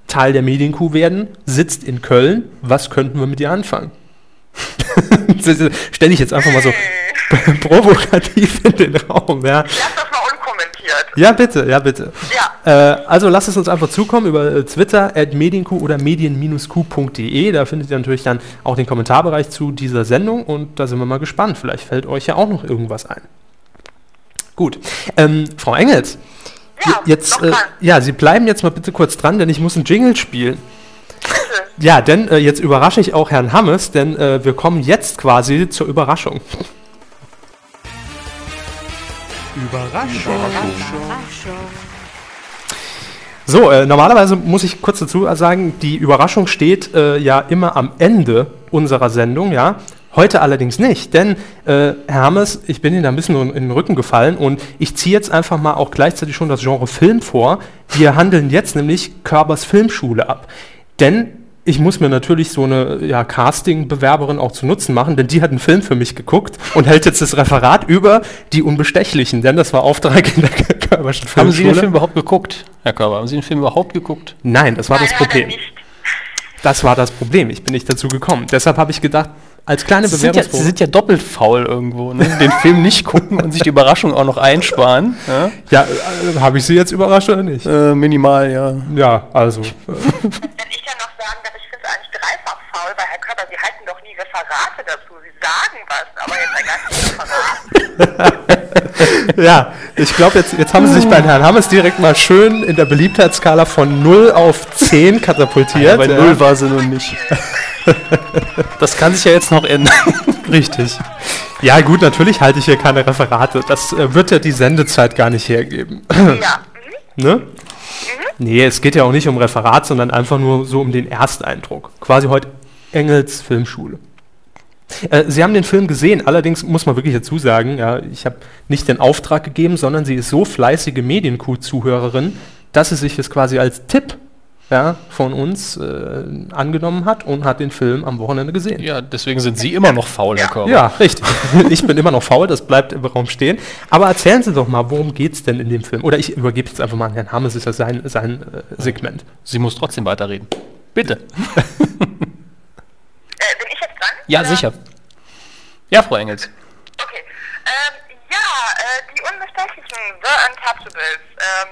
Teil der Medienkuh werden, sitzt in Köln. Was könnten wir mit ihr anfangen? <laughs> Stelle ich jetzt einfach mal so <laughs> provokativ in den Raum. Ja, Unkommentiert. ja bitte, ja bitte. Ja. Äh, also lasst es uns einfach zukommen über äh, Twitter, at medienq oder medien-q.de. Da findet ihr natürlich dann auch den Kommentarbereich zu dieser Sendung und da sind wir mal gespannt. Vielleicht fällt euch ja auch noch irgendwas ein. Gut. Ähm, Frau Engels, Ja, jetzt, äh, ja, Sie bleiben jetzt mal bitte kurz dran, denn ich muss einen Jingle spielen. Ja, denn äh, jetzt überrasche ich auch Herrn Hammes, denn äh, wir kommen jetzt quasi zur Überraschung. So, äh, normalerweise muss ich kurz dazu sagen, die Überraschung steht äh, ja immer am Ende unserer Sendung, ja. Heute allerdings nicht, denn äh, Herr Hammes, ich bin Ihnen da ein bisschen in den Rücken gefallen und ich ziehe jetzt einfach mal auch gleichzeitig schon das Genre Film vor. Wir handeln jetzt nämlich Körbers Filmschule ab. Denn ich muss mir natürlich so eine ja, Casting-Bewerberin auch zu Nutzen machen, denn die hat einen Film für mich geguckt und hält jetzt das Referat über die Unbestechlichen, denn das war Auftrag in der Körberschen Haben Sie den Filmschule. Film überhaupt geguckt, Herr Körber? Haben Sie den Film überhaupt geguckt? Nein, das war Nein, das Problem. Das war das Problem. Ich bin nicht dazu gekommen. Deshalb habe ich gedacht, als kleine Sie sind, ja, Sie sind ja doppelt faul irgendwo, ne? Den Film nicht gucken und sich die Überraschung auch noch einsparen. Ja? Ja, äh, habe ich Sie jetzt überrascht oder nicht? Äh, minimal, ja. Ja, also. Äh, Noch sagen darf, ich finde es eigentlich dreifach faul, weil Herr Körper, Sie halten doch nie Referate dazu. Sie sagen was, aber jetzt ein ganzes Referat. <laughs> ja, ich glaube, jetzt, jetzt haben Sie sich bei Herrn Hammes direkt mal schön in der Beliebtheitsskala von 0 auf 10 katapultiert. Bei Ja, Null war sie nun nicht. <laughs> Das kann sich ja jetzt noch ändern. Richtig. Ja, gut, natürlich halte ich hier keine Referate. Das äh, wird ja die Sendezeit gar nicht hergeben. Ja. Mhm. <laughs> Ne? Nee, es geht ja auch nicht um Referat, sondern einfach nur so um den Ersteindruck. Quasi heute Engels Filmschule. Äh, Sie haben den Film gesehen, allerdings muss man wirklich dazu sagen, ja, ich habe nicht den Auftrag gegeben, sondern sie ist so fleißige Medienkuh-Zuhörerin, dass sie sich das quasi als Tipp ja, von uns äh, angenommen hat und hat den Film am Wochenende gesehen. Ja, deswegen sind Sie immer noch faul, Herr Körber. Ja, richtig. <laughs> Ich bin immer noch faul, das bleibt im Raum stehen. Aber erzählen Sie doch mal, worum geht es denn in dem Film? Oder ich übergebe jetzt einfach mal an Herrn Hammes, ist ja sein, sein äh, Segment. Sie muss trotzdem weiterreden. Bitte. <laughs> Äh, bin ich jetzt dran? Ja, Oder? sicher. Ja, Frau Engels. Okay. Ähm, ja, äh, die Unbestechlichen, The Untouchables, ähm,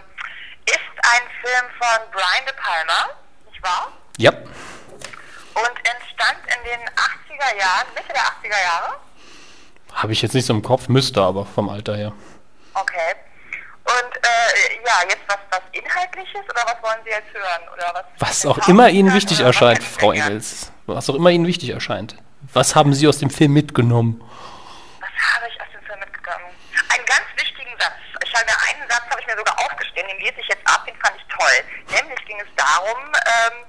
ein Film von Brian De Palma, nicht wahr? Ja. Und entstand in den 80er Jahren, Mitte der 80er Jahre. Habe ich jetzt nicht so im Kopf, müsste aber vom Alter her. Okay. Und äh, ja, jetzt was, was Inhaltliches oder was wollen Sie jetzt hören? Oder was, Was auch immer Ihnen wichtig erscheint, Frau Engels. Was auch immer Ihnen wichtig erscheint. Was haben Sie aus dem Film mitgenommen? Was habe ich aus dem Film mitgenommen? Einen ganz mir einen Satz habe ich mir sogar aufgeschrieben, den lese ich jetzt ab, den fand ich toll. Nämlich ging es darum, ähm,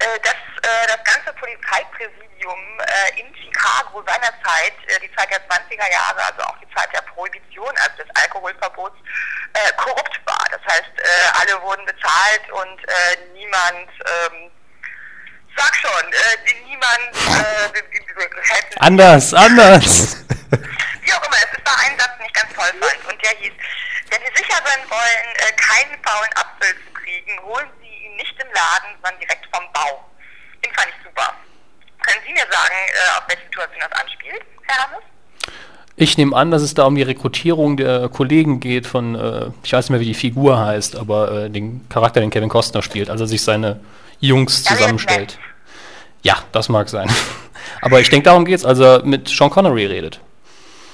äh, dass äh, das ganze Polizeipräsidium äh, in Chicago seinerzeit, äh, die Zeit der 20er Jahre, also auch die Zeit der Prohibition, also des Alkoholverbots, äh, korrupt war. Das heißt, äh, alle wurden bezahlt und äh, niemand, ähm, sag schon, äh, niemand äh, <laughs> Anders, anders. <laughs> wie auch immer, es ist da ein Satz, den ich ganz toll fand. Und der hieß, wenn Sie sicher sein wollen, äh, keinen faulen Apfel zu kriegen, holen Sie ihn nicht im Laden, sondern direkt vom Bau. Den fand ich super. Können Sie mir sagen, äh, auf welche Situation das anspielt, Herr Hammes? Ich nehme an, dass es da um die Rekrutierung der Kollegen geht von, äh, ich weiß nicht mehr, wie die Figur heißt, aber den Charakter, den Kevin Costner spielt, also sich seine Jungs zusammenstellt. Ja, das mag sein. <laughs> aber ich denke, darum geht's, als er mit Sean Connery redet.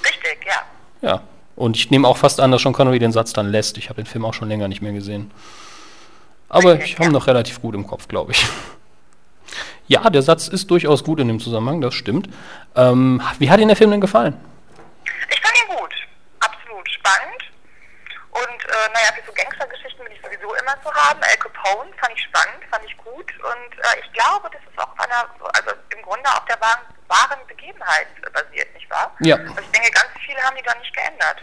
Richtig, ja. Ja. Und ich nehme auch fast an, dass Sean Connery den Satz dann lässt. Ich habe den Film auch schon länger nicht mehr gesehen. Aber Richtig, ich habe ihn ja. noch relativ gut im Kopf, glaube ich. Ja, der Satz ist durchaus gut in dem Zusammenhang, das stimmt. Ähm, wie hat Ihnen der Film denn gefallen? Ich fand ihn gut. Absolut spannend. Und äh, naja, für so Gangstergeschichten bin ich sowieso immer zu haben. Al Capone fand ich spannend, fand ich gut. Und äh, ich glaube, das ist auch einer, also im Grunde auf der wahren, wahren Begebenheit basiert, nicht wahr? Ja. Also ich denke, ganz viel haben die da nicht geändert.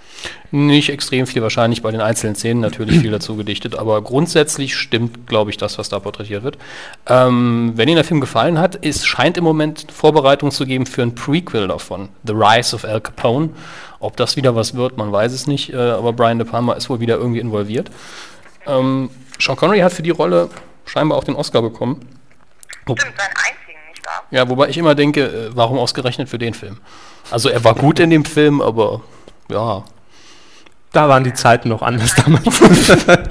Nicht extrem viel wahrscheinlich, bei den einzelnen Szenen natürlich viel dazu gedichtet, aber grundsätzlich stimmt, glaube ich, das, was da porträtiert wird. Ähm, wenn Ihnen der Film gefallen hat, es scheint im Moment Vorbereitung zu geben für ein Prequel davon, The Rise of Al Capone. Ob das wieder was wird, man weiß es nicht, äh, aber Brian De Palma ist wohl wieder irgendwie involviert. Ähm, Sean Connery hat für die Rolle scheinbar auch den Oscar bekommen. Stimmt, seinen einzigen, nicht wahr? Ja, wobei ich immer denke, äh, warum ausgerechnet für den Film? Also er war gut in dem Film, aber ja, Da waren die Zeiten noch anders damals. <laughs>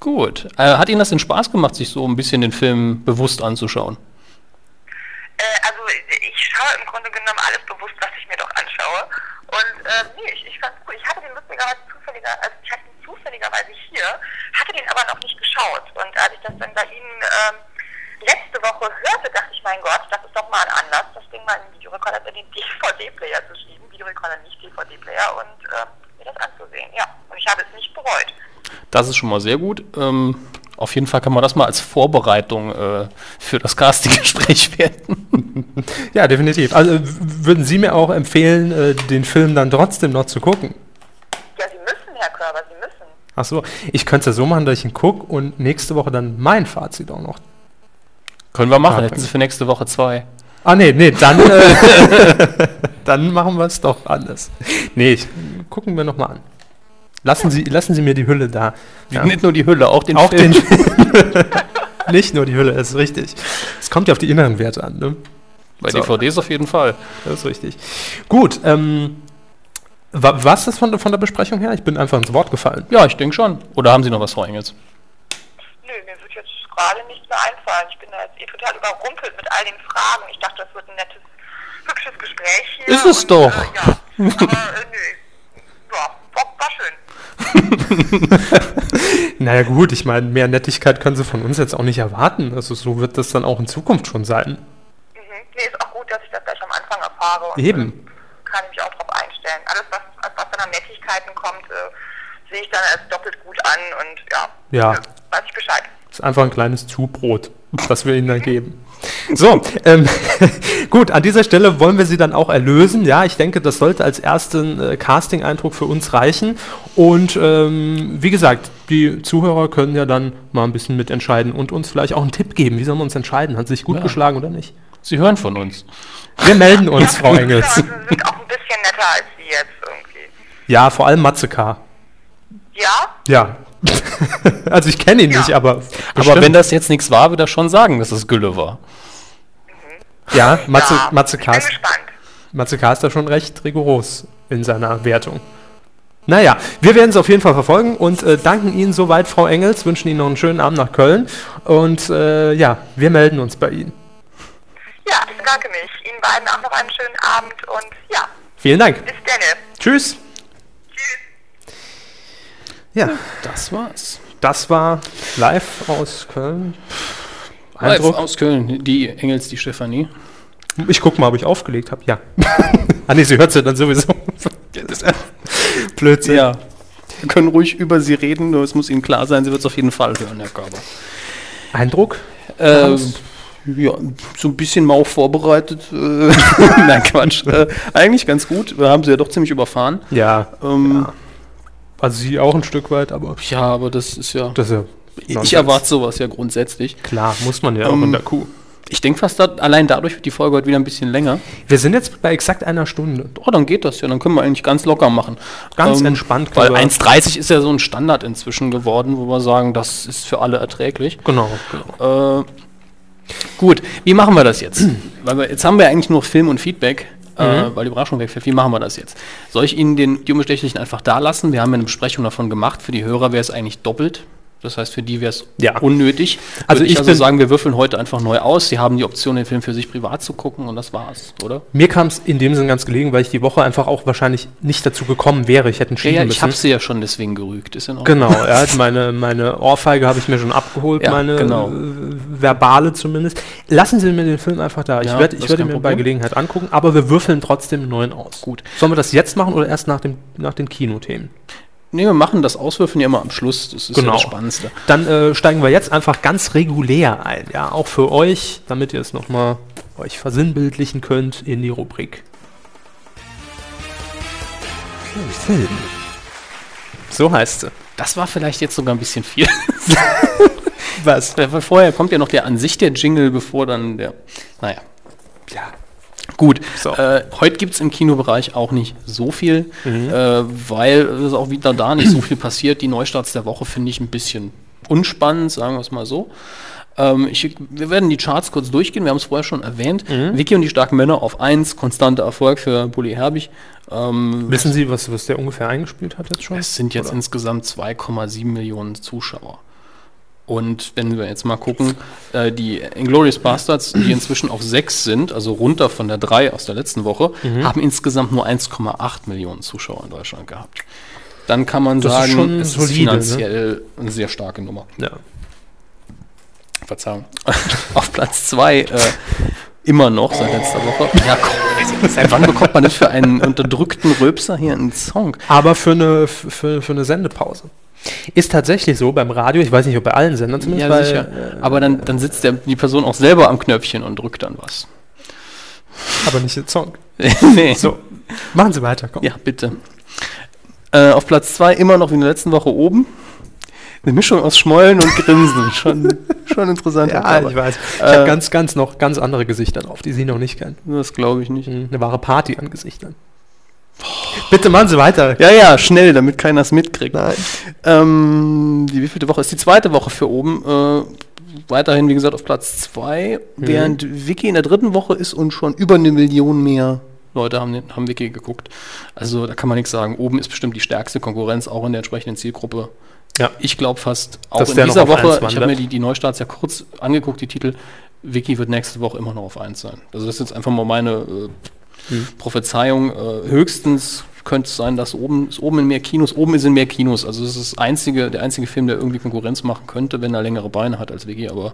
Gut. Äh, hat Ihnen das denn Spaß gemacht, sich so ein bisschen den Film bewusst anzuschauen? Äh, also ich schaue im Grunde genommen alles bewusst, was ich mir doch anschaue. Und äh, nee, ich, ich fand's cool. Ich hatte den lustigerweise zufälliger, also ich hatte ihn zufälligerweise hier, hatte den aber noch nicht geschaut. Und als ich das dann bei Ihnen ähm, letzte Woche hörte, dachte ich, mein Gott, das ist doch mal ein Anlass, das Ding mal in den Videorekorder, in den DVD-Player zu schieben, Videorekorder nicht DVD-Player und äh, mir das anzusehen. Ja, und ich habe es nicht bereut. Das ist schon mal sehr gut. Ähm, auf jeden Fall kann man das mal als Vorbereitung äh, für das Casting-Gespräch <laughs> werten. ja, definitiv. Also würden Sie mir auch empfehlen, äh, den Film dann trotzdem noch zu gucken? Ja, Sie müssen, Herr Körber, Sie müssen. Ach so, ich könnte es ja so machen, dass ich ihn gucke und nächste Woche dann mein Fazit auch noch. Können wir machen. Ja, Hätten Sie für nächste Woche zwei. Ah nee, nee, dann, äh, <laughs> dann machen wir es doch anders. Nee, ich, gucken wir nochmal an. Lassen Sie, lassen Sie mir die Hülle da. Ja. Nicht nur die Hülle, auch den Auch Film. den <laughs> Nicht nur die Hülle, das ist richtig. Es kommt ja auf die inneren Werte an, ne? Bei So. DVDs auf jeden Fall. Das ist richtig. Gut, ähm, wa was ist von, der- von der Besprechung her? Ich bin einfach ins Wort gefallen. Ja, ich denke schon. Oder haben Sie noch was, Frau Engels? Nö, mir wird jetzt gerade nichts mehr einfallen. Ich bin da jetzt eh total überrumpelt mit all den Fragen. Ich dachte, das wird ein nettes, hübsches Gespräch hier. Ist es und, doch. Äh, ja, aber äh, nö. Ja, war, war schön. <laughs> Naja gut, ich meine, mehr Nettigkeit können Sie von uns jetzt auch nicht erwarten. Also so wird das dann auch in Zukunft schon sein. Mhm. Nee, ist auch gut, dass ich das gleich am Anfang erfahre. Eben. Kann ich mich auch drauf einstellen. Alles, was, was dann an Nettigkeiten kommt, äh, sehe ich dann als doppelt gut an und ja, Ja. weiß ich Bescheid. Ist einfach ein kleines Zubrot. Was wir ihnen dann geben. So, ähm, <laughs> gut, an dieser Stelle wollen wir sie dann auch erlösen. Ja, ich denke, das sollte als ersten äh, Casting-Eindruck für uns reichen. Und ähm, wie gesagt, die Zuhörer können ja dann mal ein bisschen mitentscheiden und uns vielleicht auch einen Tipp geben. Wie sollen wir uns entscheiden? Hat sich gut Ja. geschlagen oder nicht? Sie hören von uns. Wir melden uns, <laughs> Frau Ja, Engels. also Sie sind auch ein bisschen netter als Sie jetzt irgendwie. Ja, vor allem Matze K. Ja? Ja. <laughs> also ich kenne ihn Ja. nicht, aber. Aber wenn das jetzt nichts war, würde er schon sagen, dass es Gülle war. Ja, Matze, ja. Matze ich K. bin ist gespannt. Matze K. ist da schon recht rigoros in seiner Wertung. Naja, wir werden es auf jeden Fall verfolgen und äh, danken Ihnen soweit, Frau Engels, wünschen Ihnen noch einen schönen Abend nach Köln und äh, ja, wir melden uns bei Ihnen. Ja, ich bedanke mich. Ihnen beiden auch noch einen schönen Abend und ja, Vielen Dank. bis denne. Tschüss. Ja, Das war's. das war live aus Köln. Live Eindruck? aus Köln. Die Engels, die Stefanie. Ich guck mal, ob ich aufgelegt habe. Ja. <laughs> ah nee, sie hört ja dann sowieso. <laughs> Blödsinn. Ja. Wir können ruhig über sie reden, nur es muss Ihnen klar sein, sie wird es auf jeden Fall hören, Herr Körber. Eindruck? Äh, ja, so ein bisschen mau vorbereitet. Äh, <laughs> Nein, Quatsch. Äh, eigentlich ganz gut. Wir haben sie ja doch ziemlich überfahren. Ja. Ähm, Also sie auch ein Stück weit, aber ja. aber das ist ja. das ist ja ich erwarte sowas ja grundsätzlich. Klar, muss man ja auch Ähm, in der Kuh. Ich denke fast, da, allein dadurch wird die Folge heute wieder ein bisschen länger. Wir sind jetzt bei exakt einer Stunde. Oh, dann geht das ja. Dann können wir eigentlich ganz locker machen. Ganz entspannt Weil können wir- 1,30 ist ja so ein Standard inzwischen geworden, wo wir sagen, das ist für alle erträglich. Genau, genau. Äh, gut, wie machen wir das jetzt? <clears throat> weil wir, jetzt haben wir eigentlich nur Film und Feedback, äh, weil die Überraschung wegfällt. Wie machen wir das jetzt? Soll ich Ihnen den die Unbestechlichen einfach da lassen? Wir haben ja eine Besprechung davon gemacht. Für die Hörer wäre es eigentlich doppelt. Das heißt, für die wäre es Ja. unnötig. Also Also ich ich also sagen, wir würfeln heute einfach neu aus. Sie haben die Option, den Film für sich privat zu gucken und das war's, oder? Mir kam es in dem Sinn ganz gelegen, weil ich die Woche einfach auch wahrscheinlich nicht dazu gekommen wäre. Ich hätte Ja, entschieden ja, ich müssen. habe sie ja schon deswegen gerügt. Ist in Ordnung. Genau, ja, <laughs> meine, meine Ohrfeige habe ich mir schon abgeholt, Ja, meine genau. äh, verbale zumindest. Lassen Sie mir den Film einfach da. Ich Ja, werde ich werde kein mir bei. Gelegenheit angucken, aber wir würfeln trotzdem einen neuen aus. Gut. Sollen wir das jetzt machen oder erst nach, dem, nach den Kinothemen? Nee, wir machen das Auswürfeln ja immer am Schluss. Das ist ja Genau. das Spannendste. Dann äh, steigen wir jetzt einfach ganz regulär ein, ja, auch für euch, damit ihr es nochmal euch versinnbildlichen könnt in die Rubrik. Film. So heißt sie. Das war vielleicht jetzt sogar ein bisschen viel. <laughs> Was? Vorher kommt ja noch der an sich der Jingle, bevor dann der. Naja. Ja. Gut. So. Äh, heute gibt es im Kinobereich auch nicht so viel, Mhm. äh, weil es auch wieder da nicht so viel passiert. Die Neustarts der Woche finde ich ein bisschen unspannend, sagen wir es mal so. Ähm, ich, wir werden die Charts kurz durchgehen, wir haben es vorher schon erwähnt. Mhm. Vicky und die starken Männer auf 1, konstanter Erfolg für Bully Herbig. Ähm, Wissen Sie, was, was der ungefähr eingespielt hat jetzt schon? es sind jetzt Oder? insgesamt 2,7 Millionen Zuschauer. Und wenn wir jetzt mal gucken, äh, die Inglourious Bastards, die inzwischen auf 6 sind, also runter von der 3 aus der letzten Woche, Mhm. haben insgesamt nur 1,8 Millionen Zuschauer in Deutschland gehabt. Dann kann man Das ist sagen, schon es ist solide, finanziell eine sehr starke Nummer. Ja. Verzeihung. <laughs> auf Platz 2 äh, immer noch seit letzter Woche. Ja, komm, seit wann bekommt man das für einen unterdrückten Röpser hier einen Song? Aber für eine, für, für eine Sendepause. Ist tatsächlich so beim Radio, ich weiß nicht, ob bei allen Sendern zumindest, Ja, weil, sicher. äh, Aber dann, dann sitzt der, die Person auch selber am Knöpfchen und drückt dann was. aber nicht den Song. <laughs> nee. So, machen Sie weiter, komm. Ja, bitte. Äh, auf Platz 2 immer noch wie in der letzten Woche oben. Eine Mischung aus Schmollen und Grinsen. <laughs> schon, schon interessant. Ja, aber ich weiß. Ich Äh, habe ganz, ganz noch ganz andere Gesichter drauf, die Sie noch nicht kennen. Das glaube ich nicht. Eine wahre Party an Gesichtern. Bitte machen Sie weiter. Ja, ja, schnell, damit keiner es mitkriegt. Nein. Ähm, die wievielte Woche ist die zweite Woche für oben? Äh, weiterhin, wie gesagt, auf Platz 2, während Wiki in der dritten Woche ist und schon über eine Million mehr Leute haben, haben Wiki geguckt. Also da kann man nichts sagen. Oben ist bestimmt die stärkste Konkurrenz, auch in der entsprechenden Zielgruppe. Ja. Ich glaube fast, auch Dass in dieser Woche, ich habe wandert. mir die, die Neustarts ja kurz angeguckt, die Titel, Wiki wird nächste Woche immer noch auf 1 sein. Also das ist jetzt einfach mal meine äh, Hm. Prophezeiung. Äh, höchstens könnte es sein, dass oben ist oben in mehr Kinos, oben ist in mehr Kinos. Also das ist das einzige, der einzige Film, der irgendwie Konkurrenz machen könnte, wenn er längere Beine hat als Wiki, aber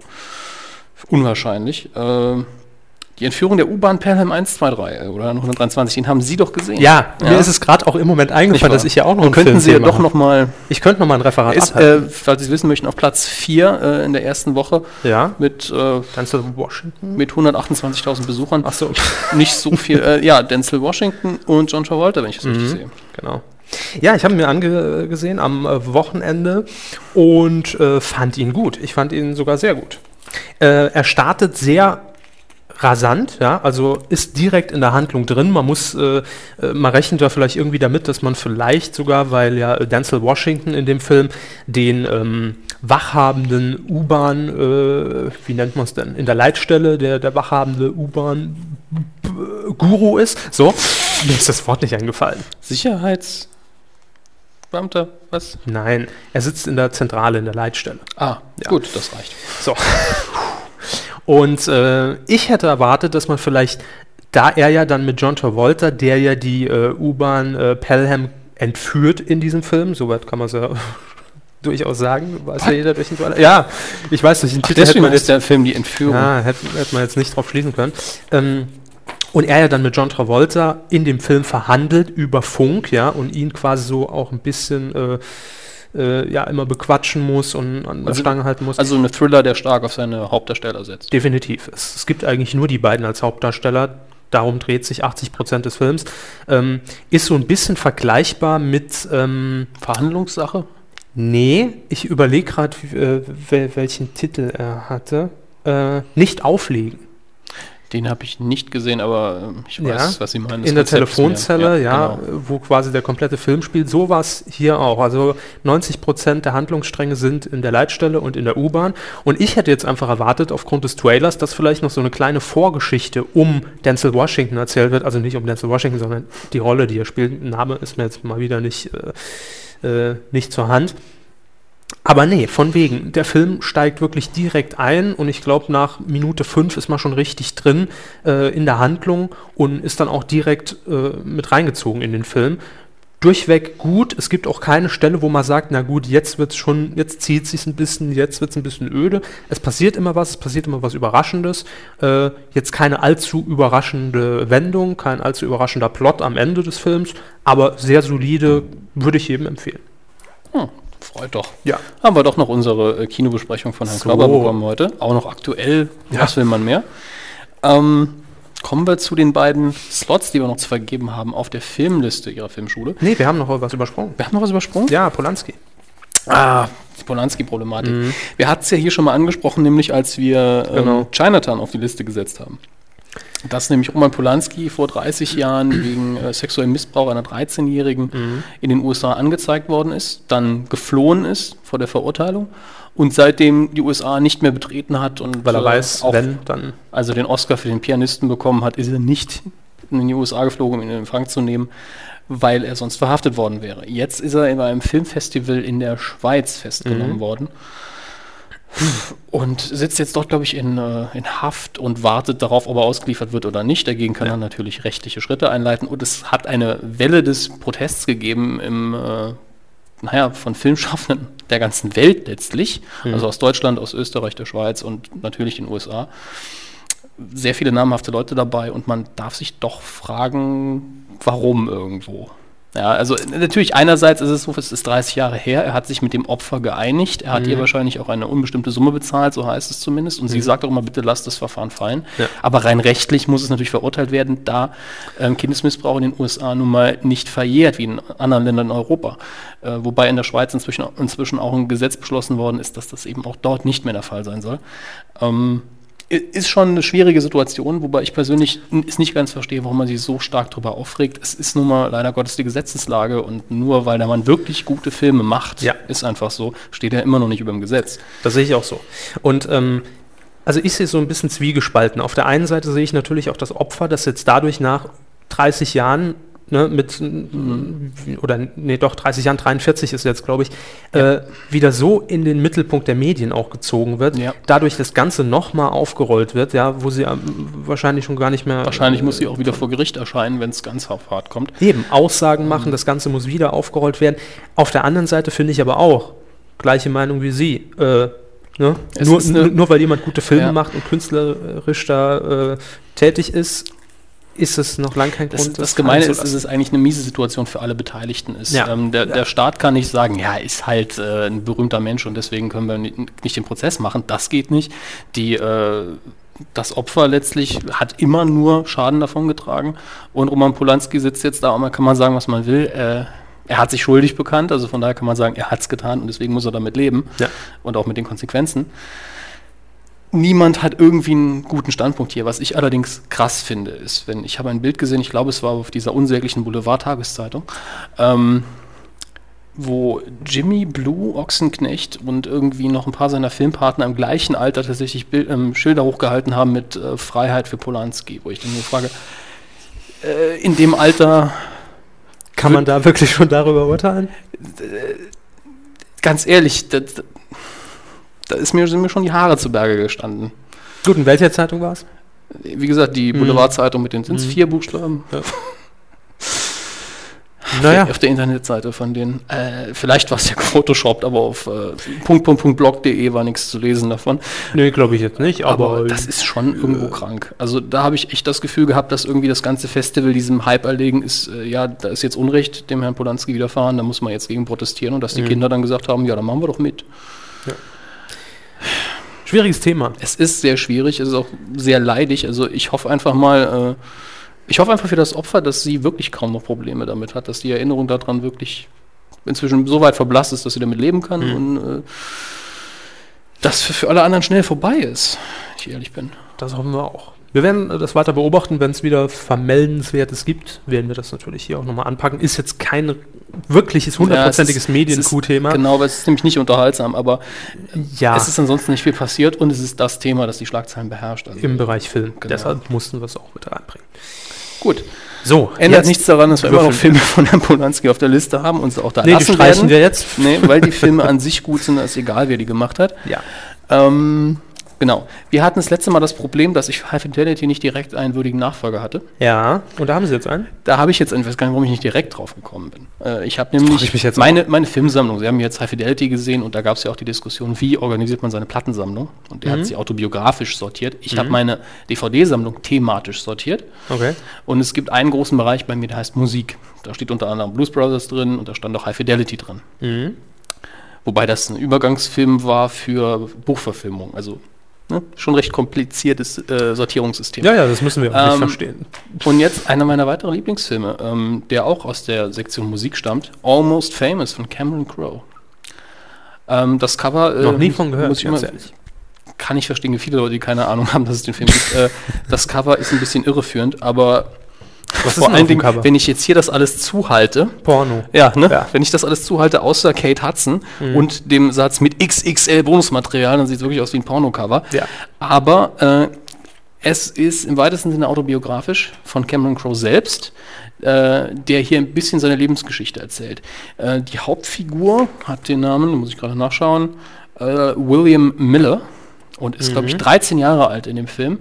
unwahrscheinlich. Äh, Die Entführung der U-Bahn Pelham 123 oder 123, den haben Sie doch gesehen. Ja, mir Ja. ist es gerade auch im Moment eingefallen, dass ich ja auch noch Und könnten Film Sie ja doch mache. noch mal Ich könnte noch mal ein Referat ist, abhalten. äh, falls Sie es wissen möchten, auf Platz 4 äh, in der ersten Woche ja. mit, äh, Denzel Washington. mit 128.000 Besuchern. Ach so. <laughs> Nicht so viel. Äh, ja, Denzel Washington und John Travolta, wenn ich das Mhm. richtig sehe. Genau. Ja, ich habe ihn mir angesehen am äh, Wochenende und äh, fand ihn gut. Ich fand ihn sogar sehr gut. Äh, er startet sehr rasant, ja, also ist direkt in der Handlung drin. Man muss, äh, äh, man rechnet da vielleicht irgendwie damit, dass man vielleicht sogar, weil ja äh, Denzel Washington in dem Film den ähm, wachhabenden U-Bahn, äh, wie nennt man es denn, in der Leitstelle, der, der wachhabende U-Bahn-Guru ist. So, mir ist das Wort nicht eingefallen. Sicherheitsbeamter, was? Nein, er sitzt in der Zentrale, in der Leitstelle. Ah, Ja. gut, das reicht. So. <laughs> Und äh, ich hätte erwartet, dass man vielleicht, da er ja dann mit John Travolta, der ja die äh, U-Bahn äh, Pelham entführt in diesem Film, soweit kann man es ja <laughs> durchaus sagen, weiß ja jeder durch den Trailer. Ja, ich weiß nicht, den Titel hätte Deswegen man ist der Film die Entführung. ja, hätte, hätte man jetzt nicht drauf schließen können. Ähm, und er ja dann mit John Travolta in dem Film verhandelt über Funk, ja, und ihn quasi so auch ein bisschen äh, äh, ja immer bequatschen muss und an der Also- Stange halten muss. Also ein Thriller, der stark auf seine Hauptdarsteller setzt. Definitiv. Es, es gibt eigentlich nur die beiden als Hauptdarsteller. Darum dreht sich 80 Prozent des Films. Ähm, ist so ein bisschen vergleichbar mit. Ähm, Verhandlungssache? nee, ich überlege gerade, äh, wel, welchen Titel er hatte. Äh, nicht auflegen. Den habe ich nicht gesehen, aber ähm, ich weiß, Ja, was Sie meinen. In der mir- Telefonzelle, ja, genau. äh, wo quasi der komplette Film spielt. So war es hier auch. Also 90 Prozent der Handlungsstränge sind in der Leitstelle und in der U-Bahn. Und ich hätte jetzt einfach erwartet, aufgrund des Trailers, dass vielleicht noch so eine kleine Vorgeschichte um Denzel Washington erzählt wird. Also nicht um Denzel Washington, sondern die Rolle, die er spielt. Name ist mir jetzt mal wieder nicht, äh, äh, nicht zur Hand. Aber nee, von wegen. Der Film steigt wirklich direkt ein und ich glaube, nach Minute 5 ist man schon richtig drin äh, in der Handlung und ist dann auch direkt äh, mit reingezogen in den Film. Durchweg gut. Es gibt auch keine Stelle, wo man sagt, na gut, jetzt wird's schon, jetzt zieht sich ein bisschen, jetzt wird's ein bisschen öde. Es passiert immer was, es passiert immer was Überraschendes. Äh, jetzt keine allzu überraschende Wendung, kein allzu überraschender Plot am Ende des Films, aber sehr solide, würde ich jedem empfehlen. Hm, freut doch. Ja. Haben wir doch noch unsere äh, Kinobesprechung von Herrn So. Knauber bekommen heute. Auch noch aktuell. Ja. Was will man mehr? Ähm, kommen wir zu den beiden Slots, die wir noch zu vergeben haben auf der Filmliste Ihrer Filmschule. Nee, wir haben noch was übersprungen. Wir haben noch was übersprungen? Ja, Polanski. Ah, die Polanski-Problematik. Wir hatten es ja hier schon mal angesprochen, nämlich als wir ähm, Genau. Chinatown auf die Liste gesetzt haben. Dass nämlich Roman Polanski vor 30 Jahren wegen äh, sexuellem Missbrauch einer 13-Jährigen in den USA angezeigt worden ist, dann geflohen ist vor der Verurteilung und seitdem die USA nicht mehr betreten hat und Weil er äh, weiß, auch wenn, dann. also den Oscar für den Pianisten bekommen hat, ist er nicht in die USA geflogen, um ihn in Empfang zu nehmen, weil er sonst verhaftet worden wäre. Jetzt ist er in einem Filmfestival in der Schweiz festgenommen worden und sitzt jetzt dort, glaube ich, in, äh, in Haft und wartet darauf, ob er ausgeliefert wird oder nicht. Dagegen kann er natürlich rechtliche Schritte einleiten und es hat eine Welle des Protests gegeben im äh, naja, von Filmschaffenden der ganzen Welt letztlich, also aus Deutschland, aus Österreich, der Schweiz und natürlich den USA. Sehr viele namhafte Leute dabei und man darf sich doch fragen, warum irgendwo. Ja, also natürlich einerseits ist es so, es ist 30 Jahre her, er hat sich mit dem Opfer geeinigt, er hat ihr wahrscheinlich auch eine unbestimmte Summe bezahlt, so heißt es zumindest, und sie sagt auch immer, bitte lasst das Verfahren fallen. Ja. Aber rein rechtlich muss es natürlich verurteilt werden, da ähm, Kindesmissbrauch in den USA nun mal nicht verjährt, wie in anderen Ländern in Europa. Äh, wobei in der Schweiz inzwischen, inzwischen auch ein Gesetz beschlossen worden ist, dass das eben auch dort nicht mehr der Fall sein soll. Ähm, ist schon eine schwierige Situation, wobei ich persönlich es nicht ganz verstehe, warum man sich so stark darüber aufregt. Es ist nun mal leider Gottes die Gesetzeslage und nur weil der Mann wirklich gute Filme macht, Ja. ist einfach so, steht er immer noch nicht über dem Gesetz. Das sehe ich auch so. Und ähm, also ich sehe so ein bisschen zwiegespalten. Auf der einen Seite sehe ich natürlich auch das Opfer, das jetzt dadurch nach 30 Jahren ne, mit, oder nee, doch 30 Jahren, 43 ist jetzt, glaube ich, äh, wieder so in den Mittelpunkt der Medien auch gezogen wird. Ja. Dadurch das Ganze nochmal aufgerollt wird, ja, wo sie ähm, wahrscheinlich schon gar nicht mehr. Wahrscheinlich muss sie auch wieder vor Gericht erscheinen, wenn es ganz auf hart kommt. Eben, Aussagen machen, das Ganze muss wieder aufgerollt werden. Auf der anderen Seite finde ich aber auch, gleiche Meinung wie Sie, äh, Ne? Nur, nur weil jemand gute Filme Ja. macht und künstlerisch da äh, tätig ist, ist es noch lang kein Das, Grund, das Gemeine ist, dass es eigentlich eine miese Situation für alle Beteiligten ist. Ja. Ähm, der, der Staat kann nicht sagen, ja, ist halt äh, ein berühmter Mensch und deswegen können wir ni- nicht den Prozess machen. Das geht nicht. Die, äh, das Opfer letztlich hat immer nur Schaden davon getragen. Und Roman Polanski sitzt jetzt da und man kann man sagen, was man will. Äh, er hat sich schuldig bekannt, also von daher kann man sagen, er hat es getan und deswegen muss er damit leben Ja. und auch mit den Konsequenzen. Niemand hat irgendwie einen guten Standpunkt hier. Was ich allerdings krass finde, ist, wenn ich habe ein Bild gesehen, ich glaube, es war auf dieser unsäglichen Boulevard-Tageszeitung, ähm, wo Jimmy Blue Ochsenknecht und irgendwie noch ein paar seiner Filmpartner im gleichen Alter tatsächlich Bild, ähm, Schilder hochgehalten haben mit äh, Freiheit für Polanski, wo ich dann nur frage, äh, in dem Alter Kann man da wirklich schon darüber urteilen? ganz ehrlich, da, da- ist mir, sind mir schon die Haare zu Berge gestanden. Gut, in welcher Zeitung war es? Wie gesagt, die Mhm. Boulevardzeitung mit den sind's Mhm. vier Buchstaben. <laughs> Naja, Auf der Internetseite von denen. Äh, vielleicht war es ja gefotoshoppt, aber auf äh, blog.de war nichts zu lesen davon. nee, glaube ich jetzt nicht, aber, Aber, das ist schon irgendwo krank. Also da habe ich echt das Gefühl gehabt, dass irgendwie das ganze Festival diesem Hype erlegen ist, äh, ja, da ist jetzt Unrecht dem Herrn Polanski widerfahren, da muss man jetzt gegen protestieren und dass die Mhm. Kinder dann gesagt haben, ja, dann machen wir doch mit. Schwieriges Thema. Es ist sehr schwierig, es ist auch sehr leidig. Also ich hoffe einfach mal, äh, ich hoffe einfach für das Opfer, dass sie wirklich kaum noch Probleme damit hat, dass die Erinnerung daran wirklich inzwischen so weit verblasst ist, dass sie damit leben kann und äh, dass für, für alle anderen schnell vorbei ist, wenn ich ehrlich bin. Das hoffen wir auch. Wir werden äh, das weiter beobachten, wenn es wieder Vermeldenswertes gibt, werden wir das natürlich hier auch nochmal anpacken. Ist jetzt kein wirkliches hundertprozentiges Ja, Medien-Q-Thema. Genau, aber es ist nämlich nicht unterhaltsam, aber Ja, es ist ansonsten nicht viel passiert und es ist das Thema, das die Schlagzeilen beherrscht. Also, im Bereich Film. Genau. Deshalb mussten wir es auch mit reinbringen. Gut, So, ändert nichts daran, dass wir immer noch. Filme von Herrn Polanski auf der Liste haben und sie auch da Nee, die lassen streichen werden. wir jetzt. Nee, weil die Filme an sich gut sind, ist egal, wer die gemacht hat. Ja. Ähm, genau. Wir hatten das letzte Mal das Problem, dass ich High Fidelity nicht direkt einen würdigen Nachfolger hatte. Ja, und da haben Sie jetzt einen? Da habe ich jetzt, ich weiß gar nicht, warum ich nicht direkt drauf gekommen bin. Äh, ich habe nämlich ich mich jetzt meine, meine Filmsammlung, Sie haben jetzt High Fidelity gesehen und da gab es ja auch die Diskussion, wie organisiert man seine Plattensammlung? Und der Mhm. hat sie autobiografisch sortiert. Ich habe meine DVD-Sammlung thematisch sortiert. Okay. Und es gibt einen großen Bereich bei mir, der heißt Musik. Da steht unter anderem Blues Brothers drin und da stand auch High Fidelity drin. Mhm. Wobei das ein Übergangsfilm war für Buchverfilmung. Also ne, schon recht kompliziertes äh, Sortierungssystem. Ja, ja, das müssen wir auch nicht Ähm, verstehen. Und jetzt einer meiner weiteren Lieblingsfilme, ähm, der auch aus der Sektion Musik stammt, Almost Famous von Cameron Crowe. Ähm, das Cover äh, Noch nie von gehört, muss ich ganz immer, ehrlich. kann ich verstehen, wie viele Leute, die keine Ahnung haben, dass es den Film gibt. Äh, das Cover ist ein bisschen irreführend, aber Was vor allen Dingen, wenn ich jetzt hier das alles zuhalte, Porno. ja, ne? Ja. Wenn ich das alles zuhalte, außer Kate Hudson Mhm. und dem Satz mit XXL Bonusmaterial, dann sieht es wirklich aus wie ein Pornocover. Ja. Aber äh, es ist im weitesten Sinne autobiografisch von Cameron Crowe selbst, äh, der hier ein bisschen seine Lebensgeschichte erzählt. Äh, die Hauptfigur hat den Namen, muss ich gerade nachschauen, äh, William Miller und ist, glaube ich, 13 Jahre alt in dem Film.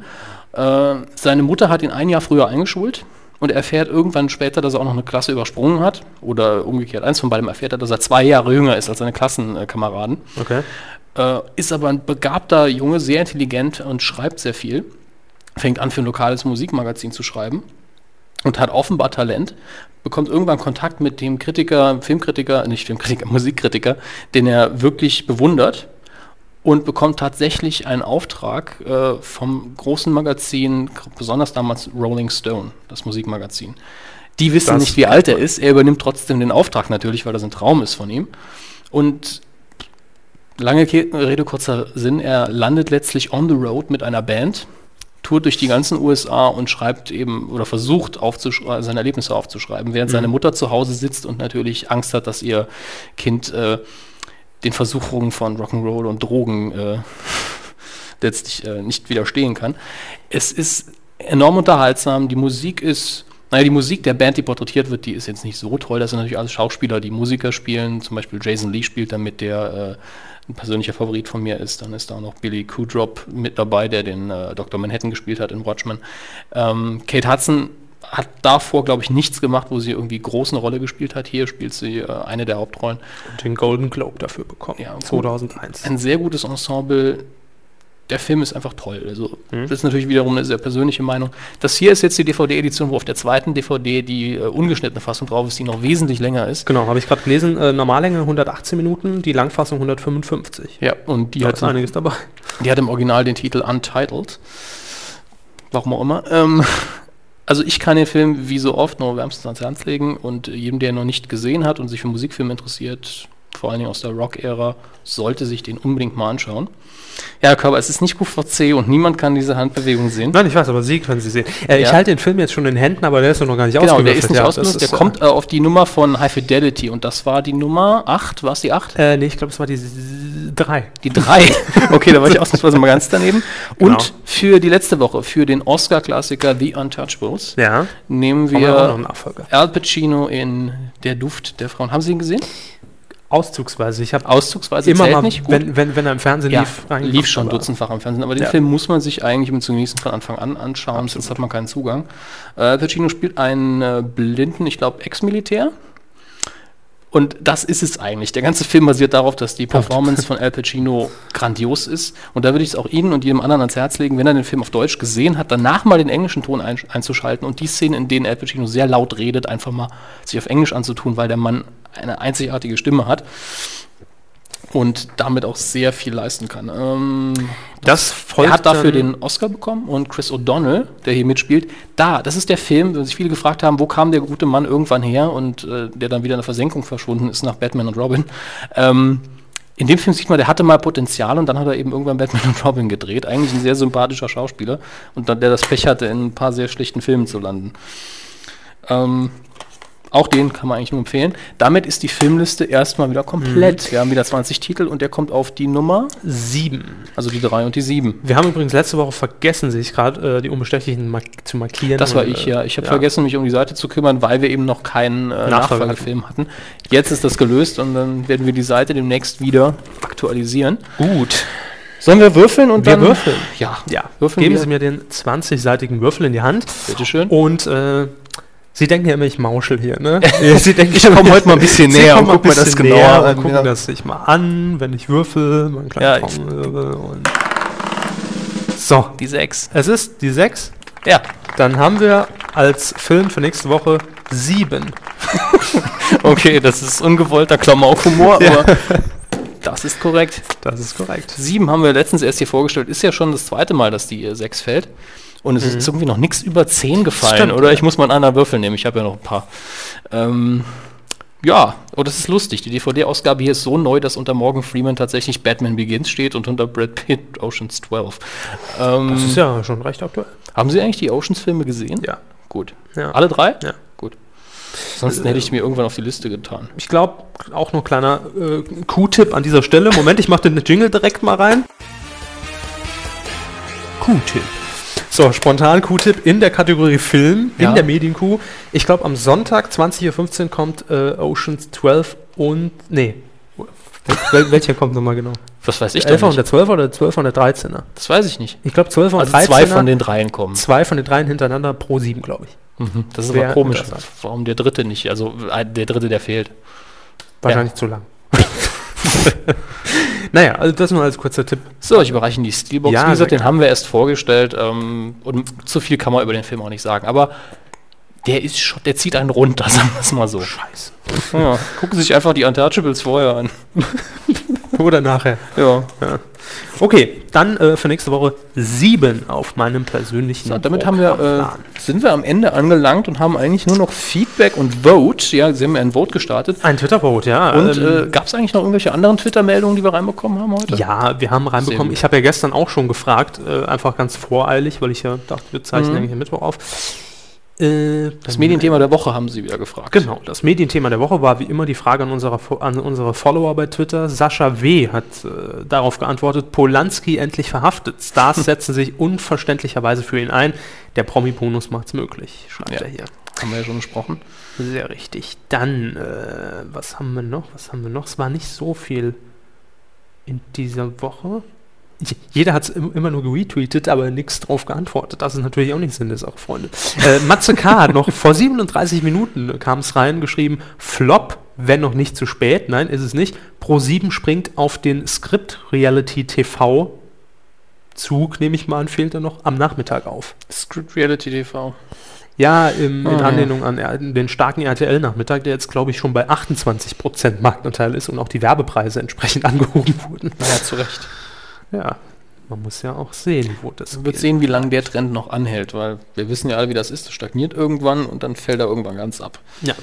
Äh, seine Mutter hat ihn ein Jahr früher eingeschult und er erfährt irgendwann später, dass er auch noch eine Klasse übersprungen hat. Oder umgekehrt, eins von beidem erfährt er, dass er zwei Jahre jünger ist als seine Klassenkameraden. Okay. Äh, ist aber ein begabter Junge, sehr intelligent und schreibt sehr viel. Fängt an, für ein lokales Musikmagazin zu schreiben und hat offenbar Talent. Bekommt irgendwann Kontakt mit dem Kritiker, Filmkritiker, nicht Filmkritiker, <laughs> Musikkritiker, den er wirklich bewundert und bekommt tatsächlich einen Auftrag äh, vom großen Magazin, besonders damals Rolling Stone, das Musikmagazin. Die wissen Das nicht, wie alt er ist. Er übernimmt trotzdem den Auftrag natürlich, weil das ein Traum ist von ihm. Und lange Ke- Rede, kurzer Sinn, er landet letztlich on the road mit einer Band, tourt durch die ganzen USA und schreibt eben oder versucht aufzuschrei- seine Erlebnisse aufzuschreiben, während seine Mutter zu Hause sitzt und natürlich Angst hat, dass ihr Kind äh, den Versuchungen von Rock'n'Roll und Drogen äh, <laughs> letztlich äh, nicht widerstehen kann. Es ist enorm unterhaltsam, die Musik ist, naja, die Musik der Band, die porträtiert wird, die ist jetzt nicht so toll. Das sind natürlich alles Schauspieler, die Musiker spielen. Zum Beispiel Jason Lee spielt damit, der äh, ein persönlicher Favorit von mir ist. Dann ist da auch noch Billy Kudrop mit dabei, der den äh, Dr. Manhattan gespielt hat in Watchmen. Ähm, Kate Hudson hat davor, glaube ich, nichts gemacht, wo sie irgendwie groß eine Rolle gespielt hat. Hier spielt sie äh, eine der Hauptrollen. Und den Golden Globe dafür bekommen. Ja, 2001. Ein sehr gutes Ensemble. Der Film ist einfach toll. Also, Mhm. das ist natürlich wiederum eine sehr persönliche Meinung. Das hier ist jetzt die DVD-Edition, wo auf der zweiten DVD die äh, ungeschnittene Fassung drauf ist, die noch wesentlich länger ist. Genau, habe ich gerade gelesen. Äh, Normallänge 118 Minuten, die Langfassung 155. Ja, und die Da hat, ist einiges dabei. die hat im Original den Titel Untitled. Warum auch immer. Ähm, also ich kann den Film wie so oft nur wärmstens ans Herz legen und jedem, der ihn noch nicht gesehen hat und sich für Musikfilme interessiert, vor allen Dingen aus der Rock-Ära, sollte sich den unbedingt mal anschauen. Ja, Herr Körber, es ist nicht QVC und niemand kann diese Handbewegung sehen. Nein, ich weiß, aber Sie können sie sehen. Äh, Ich Ja. halte den Film jetzt schon in Händen, aber der ist noch gar nicht Genau, der ausgewürfelt. ist nicht Ja, ausgenutzt, das der ist, kommt äh, auf die Nummer von High Fidelity und das war die Nummer 8, war es die 8? Äh, nee, ich glaube, es war die 3. Die 3. <laughs> Okay, da war ich ausnahmsweise mal ganz daneben. Genau. Und für die letzte Woche, für den Oscar-Klassiker The Untouchables, Ja. nehmen wir. Al Pacino in Der Duft der Frauen. Haben Sie ihn gesehen? Auszugsweise. Ich habe Auszugsweise immer mal, nicht. Gut. wenn, wenn, wenn er im Fernsehen ja, lief, lief, schon dutzendfach am Fernsehen, aber den Ja. Film muss man sich eigentlich mit zu genießen von Anfang an anschauen, sonst hat man keinen Zugang. Äh, Pacino spielt einen äh, blinden, ich glaube, Ex-Militär. Und das ist es eigentlich. Der ganze Film basiert darauf, dass die Performance von Al Pacino grandios ist. Und da würde ich es auch Ihnen und jedem anderen ans Herz legen, wenn er den Film auf Deutsch gesehen hat, danach mal den englischen Ton ein, einzuschalten und die Szenen, in denen Al Pacino sehr laut redet, einfach mal sich auf Englisch anzutun, weil der Mann eine einzigartige Stimme hat und damit auch sehr viel leisten kann. Ähm, Das er folgt hat dafür den Oscar bekommen und Chris O'Donnell, der hier mitspielt, da, das ist der Film, wenn sich viele gefragt haben, wo kam der gute Mann irgendwann her und äh, der dann wieder in der Versenkung verschwunden ist nach Batman und Robin. Ähm, in dem Film sieht man, der hatte mal Potenzial und dann hat er eben irgendwann Batman und Robin gedreht. Eigentlich ein sehr sympathischer Schauspieler und dann, der das Pech hatte, in ein paar sehr schlechten Filmen zu landen. Ähm, auch den kann man eigentlich nur empfehlen. Damit ist die Filmliste erstmal wieder komplett. Wir haben wieder 20 Titel und der kommt auf die Nummer, Sieben. also die 3 und die 7. Wir haben übrigens letzte Woche vergessen, sich gerade äh, die Unbestechlichen mark zu markieren. Das war Und, ich, ja. Ich habe vergessen, mich um die Seite zu kümmern, weil wir eben noch keinen äh, Nachfolgefilm hatten. Jetzt ist das gelöst und dann werden wir die Seite demnächst wieder aktualisieren. Gut. Sollen wir würfeln und Wir dann... würfeln. Ja, Ja, Würfeln geben wir. Sie mir den 20-seitigen Würfel in die Hand. bitteschön. Und äh, Sie denken ja immer, ich mauschel hier, ne? <laughs> Sie denken, Ich komm heute mal ein bisschen <laughs> näher und guck mir das genauer an, Und gucken ja. das sich mal an, wenn ich würfel, mal einen kleinen Ja, höre und so, Die 6. es ist die 6. Ja, Dann haben wir als Film für nächste Woche 7. <laughs> okay, das ist ungewollter Klamaukhumor, Ja. aber das ist korrekt. Das ist korrekt. 7 haben wir letztens erst hier vorgestellt. Ist ja schon das zweite Mal, dass die 6 fällt. Und es ist irgendwie noch nichts über 10 gefallen, Stimmt. oder? Ich muss mal einen anderen Würfel nehmen. Ich habe ja noch ein paar. Ähm, ja, oh, das ist lustig. Die DVD-Ausgabe hier ist so neu, dass unter Morgan Freeman tatsächlich Batman Begins steht und unter Brad Pitt Oceans 12. Ähm, Das ist ja schon recht aktuell. haben Sie eigentlich die Oceans-Filme gesehen? Ja. Gut. Ja. Alle drei? Ja. Gut. Ansonsten hätte ich mir irgendwann auf die Liste getan. Ich glaube, auch noch kleiner äh, Q-Tipp an dieser Stelle. Moment, ich mache den Jingle direkt mal rein. Q-Tipp. So, spontan Q-Tipp in der Kategorie Film, Ja. in der Medien-Q. Ich glaube, am Sonntag 20.15 Uhr kommt äh, Oceans 12 und. Nee. Wel welcher kommt nochmal genau? Was weiß ich Der 11er doch und der nicht. 12er oder der 12er und der 13er? Das weiß ich nicht. Ich glaube, 12er und Also 13er. zwei von den dreien kommen. zwei von den dreien hintereinander pro sieben, glaube ich. Mhm. Das ist Sehr aber komisch. Warum der dritte nicht? Also äh, der dritte, der fehlt. Wahrscheinlich zu lang. <laughs> naja, also das nur als kurzer Tipp. So, ich überreiche die Steelbox. Ja, Wie gesagt, den haben wir erst vorgestellt ähm, und zu viel kann man über den Film auch nicht sagen. Aber der ist schon, der zieht einen runter, <laughs> sagen wir es mal so. Scheiße. Ja, gucken Sie sich einfach die Untouchables vorher an. <laughs> Oder nachher. Ja. Okay, dann äh, für nächste Woche sieben auf meinem persönlichen So, damit haben wir, äh, sind wir am Ende angelangt und haben eigentlich nur noch Feedback und Vote. Ja, Sie haben ja ein Vote gestartet. ein Twitter-Vote, ja. Und ähm, äh, gab es eigentlich noch irgendwelche anderen Twitter-Meldungen, die wir reinbekommen haben heute? ja, wir haben reinbekommen. Ich habe ja gestern auch schon gefragt, äh, einfach ganz voreilig, weil ich ja dachte, wir zeichnen Mhm. eigentlich am Mittwoch auf. Äh, Das Medienthema der Woche haben Sie wieder gefragt. Genau, das Medienthema der Woche war wie immer die Frage an unsere, an unsere Follower bei Twitter. Sascha W. hat äh, darauf geantwortet, Polanski endlich verhaftet. Stars <laughs> setzen sich unverständlicherweise für ihn ein. Der Promi-Bonus macht's möglich, schreibt Ja. er hier. Haben wir ja schon besprochen. Sehr richtig. Dann, äh, was haben wir noch? Was haben wir noch? Es war nicht so viel in dieser Woche. Jeder hat es immer nur retweetet, aber nichts drauf geantwortet. Das ist natürlich auch nicht Sinn der Sache, Freunde. Äh, Matze K. hat noch vor 37 Minuten kam es rein, geschrieben, Flop, wenn noch nicht zu spät. Nein, ist es nicht. Pro7 springt auf den Script Reality TV Zug, nehme ich mal an, fehlt er noch, am Nachmittag auf. Script Reality TV. Ja, im, in Ah, ja. Anlehnung an den starken RTL-Nachmittag, der jetzt, glaube ich, schon bei 28% Marktanteil ist und auch die Werbepreise entsprechend <laughs> angehoben wurden. Ja, zu Recht. Ja, man muss ja auch sehen, wo das Man wird sehen, wie lange der Trend noch anhält, weil wir wissen ja alle, wie das ist. Das stagniert irgendwann und dann fällt er irgendwann ganz ab. Ja,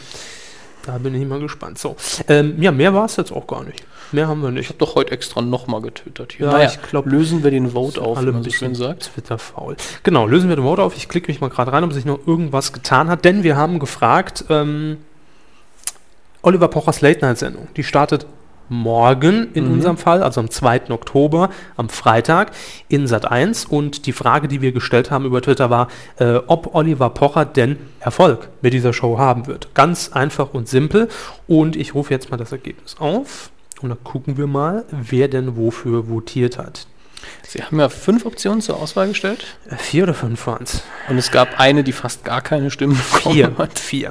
da bin ich mal gespannt. So, ähm, ja, mehr war es jetzt auch gar nicht. Mehr haben wir Ich nicht. habe doch heute extra nochmal getötet hier. Ja, ich glaub, lösen wir den Vote auf, Alle wie man so schön sagt. Twitter faul. Genau, lösen wir den Vote auf. Ich klicke mich mal gerade rein, ob sich noch irgendwas getan hat, denn wir haben gefragt, ähm, Oliver Pochers Late Night Sendung, die startet morgen in Mhm. unserem Fall, also am 2. Oktober, am Freitag in Sat 1 und die Frage, die wir gestellt haben über Twitter war, äh, ob Oliver Pocher denn Erfolg mit dieser Show haben wird. Ganz einfach und simpel und ich rufe jetzt mal das Ergebnis auf und dann gucken wir mal, wer denn wofür votiert hat. Sie haben ja fünf Optionen zur Auswahl gestellt Äh, Vier oder fünf waren es? und es gab eine, die fast gar keine Stimmen Vier. bekommen hat. Vier.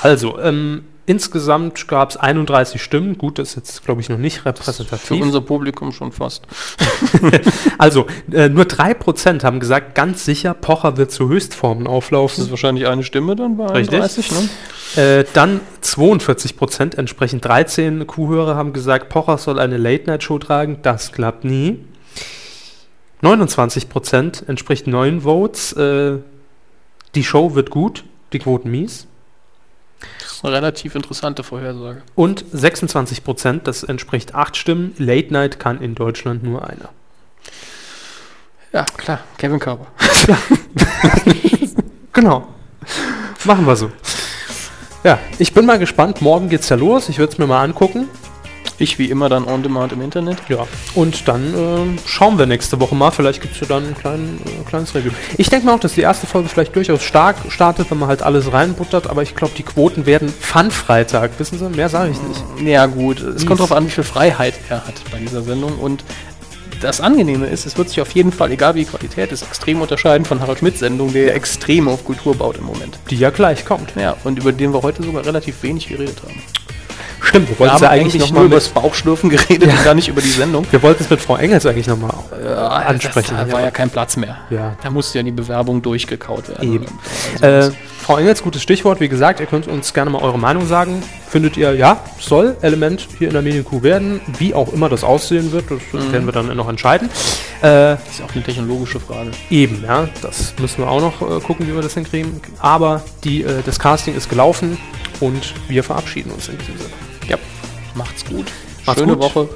Also, ähm, insgesamt gab es 31 Stimmen. Gut, das ist jetzt, glaube ich, noch nicht Für repräsentativ. unser Publikum schon fast. <laughs> Also, äh, nur 3% haben gesagt, ganz sicher, Pocher wird zu Höchstformen Das ist auflaufen. wahrscheinlich eine Stimme dann bei Richtig. 31, ne? Äh, dann 42%, entsprechend 13 Kuhhörer haben gesagt, Pocher soll eine Late-Night-Show tragen. Das klappt nie. 29% entspricht 9 Votes. Äh, die Show wird gut, die Quoten mies. Das ist eine relativ interessante Vorhersage. Und 26 Prozent, das entspricht acht Stimmen. Late Night kann in Deutschland nur einer. Ja, klar, Kevin Körber. <laughs> Genau. Machen wir so. Ja, ich bin mal gespannt. Morgen geht's ja los. Ich würde es mir mal angucken. Ich wie immer dann on demand im Internet. Ja. Und dann äh, schauen wir nächste Woche mal. Vielleicht gibt es ja dann ein kleinen, äh, kleines Review. Ich denke mal auch, dass die erste Folge vielleicht durchaus stark startet, wenn man halt alles reinbuttert. Aber ich glaube, die Quoten werden Fun-Freitag. Wissen Sie? Mehr sage ich nicht. Ja, gut. Es kommt darauf an, wie viel Freiheit er hat bei dieser Sendung. Und das Angenehme ist, es wird sich auf jeden Fall, egal wie die Qualität ist, extrem unterscheiden von Harald Schmidts Sendung, der extrem auf Kultur baut im Moment. Die ja gleich kommt. Ja, und über den wir heute sogar relativ wenig geredet haben. Stimmt, wir wollten ja eigentlich, eigentlich nur nochmal über das Bauchschlürfen geredet und gar nicht über die Sendung. wir wollten es mit Frau Engels eigentlich nochmal Ja, ansprechen. Das, da war ja kein Platz mehr. Ja. Da musste ja die Bewerbung durchgekaut werden. Eben. Also, Äh, Frau Engels, gutes Stichwort. Wie gesagt, ihr könnt uns gerne mal eure Meinung sagen. Findet ihr, ja, soll Element hier in der Medienkuh werden? Wie auch immer das aussehen wird, das werden wir dann noch entscheiden. Äh, das ist auch eine technologische Frage. eben, ja, das müssen wir auch noch äh, gucken, wie wir das hinkriegen. Aber die, äh, das Casting ist gelaufen und wir verabschieden uns in diesem Sinne. Ja, macht's gut. Macht's Schöne gut. Woche.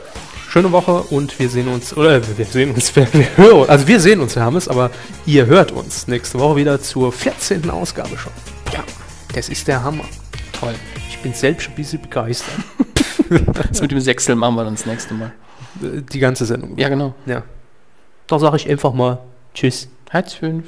Schöne Woche und wir sehen uns, oder wir sehen uns, <laughs> wir, wir hören, also wir sehen uns, Herr Hammes, aber ihr hört uns nächste Woche wieder zur 14. Ausgabe schon. Ja, das ist der Hammer. Toll. Ich bin selbst ein bisschen begeistert. <laughs> Das mit dem Sechsel machen wir dann das nächste Mal. Die ganze Sendung. Ja, genau. ja. Da sage ich einfach mal Tschüss. Herz fünf.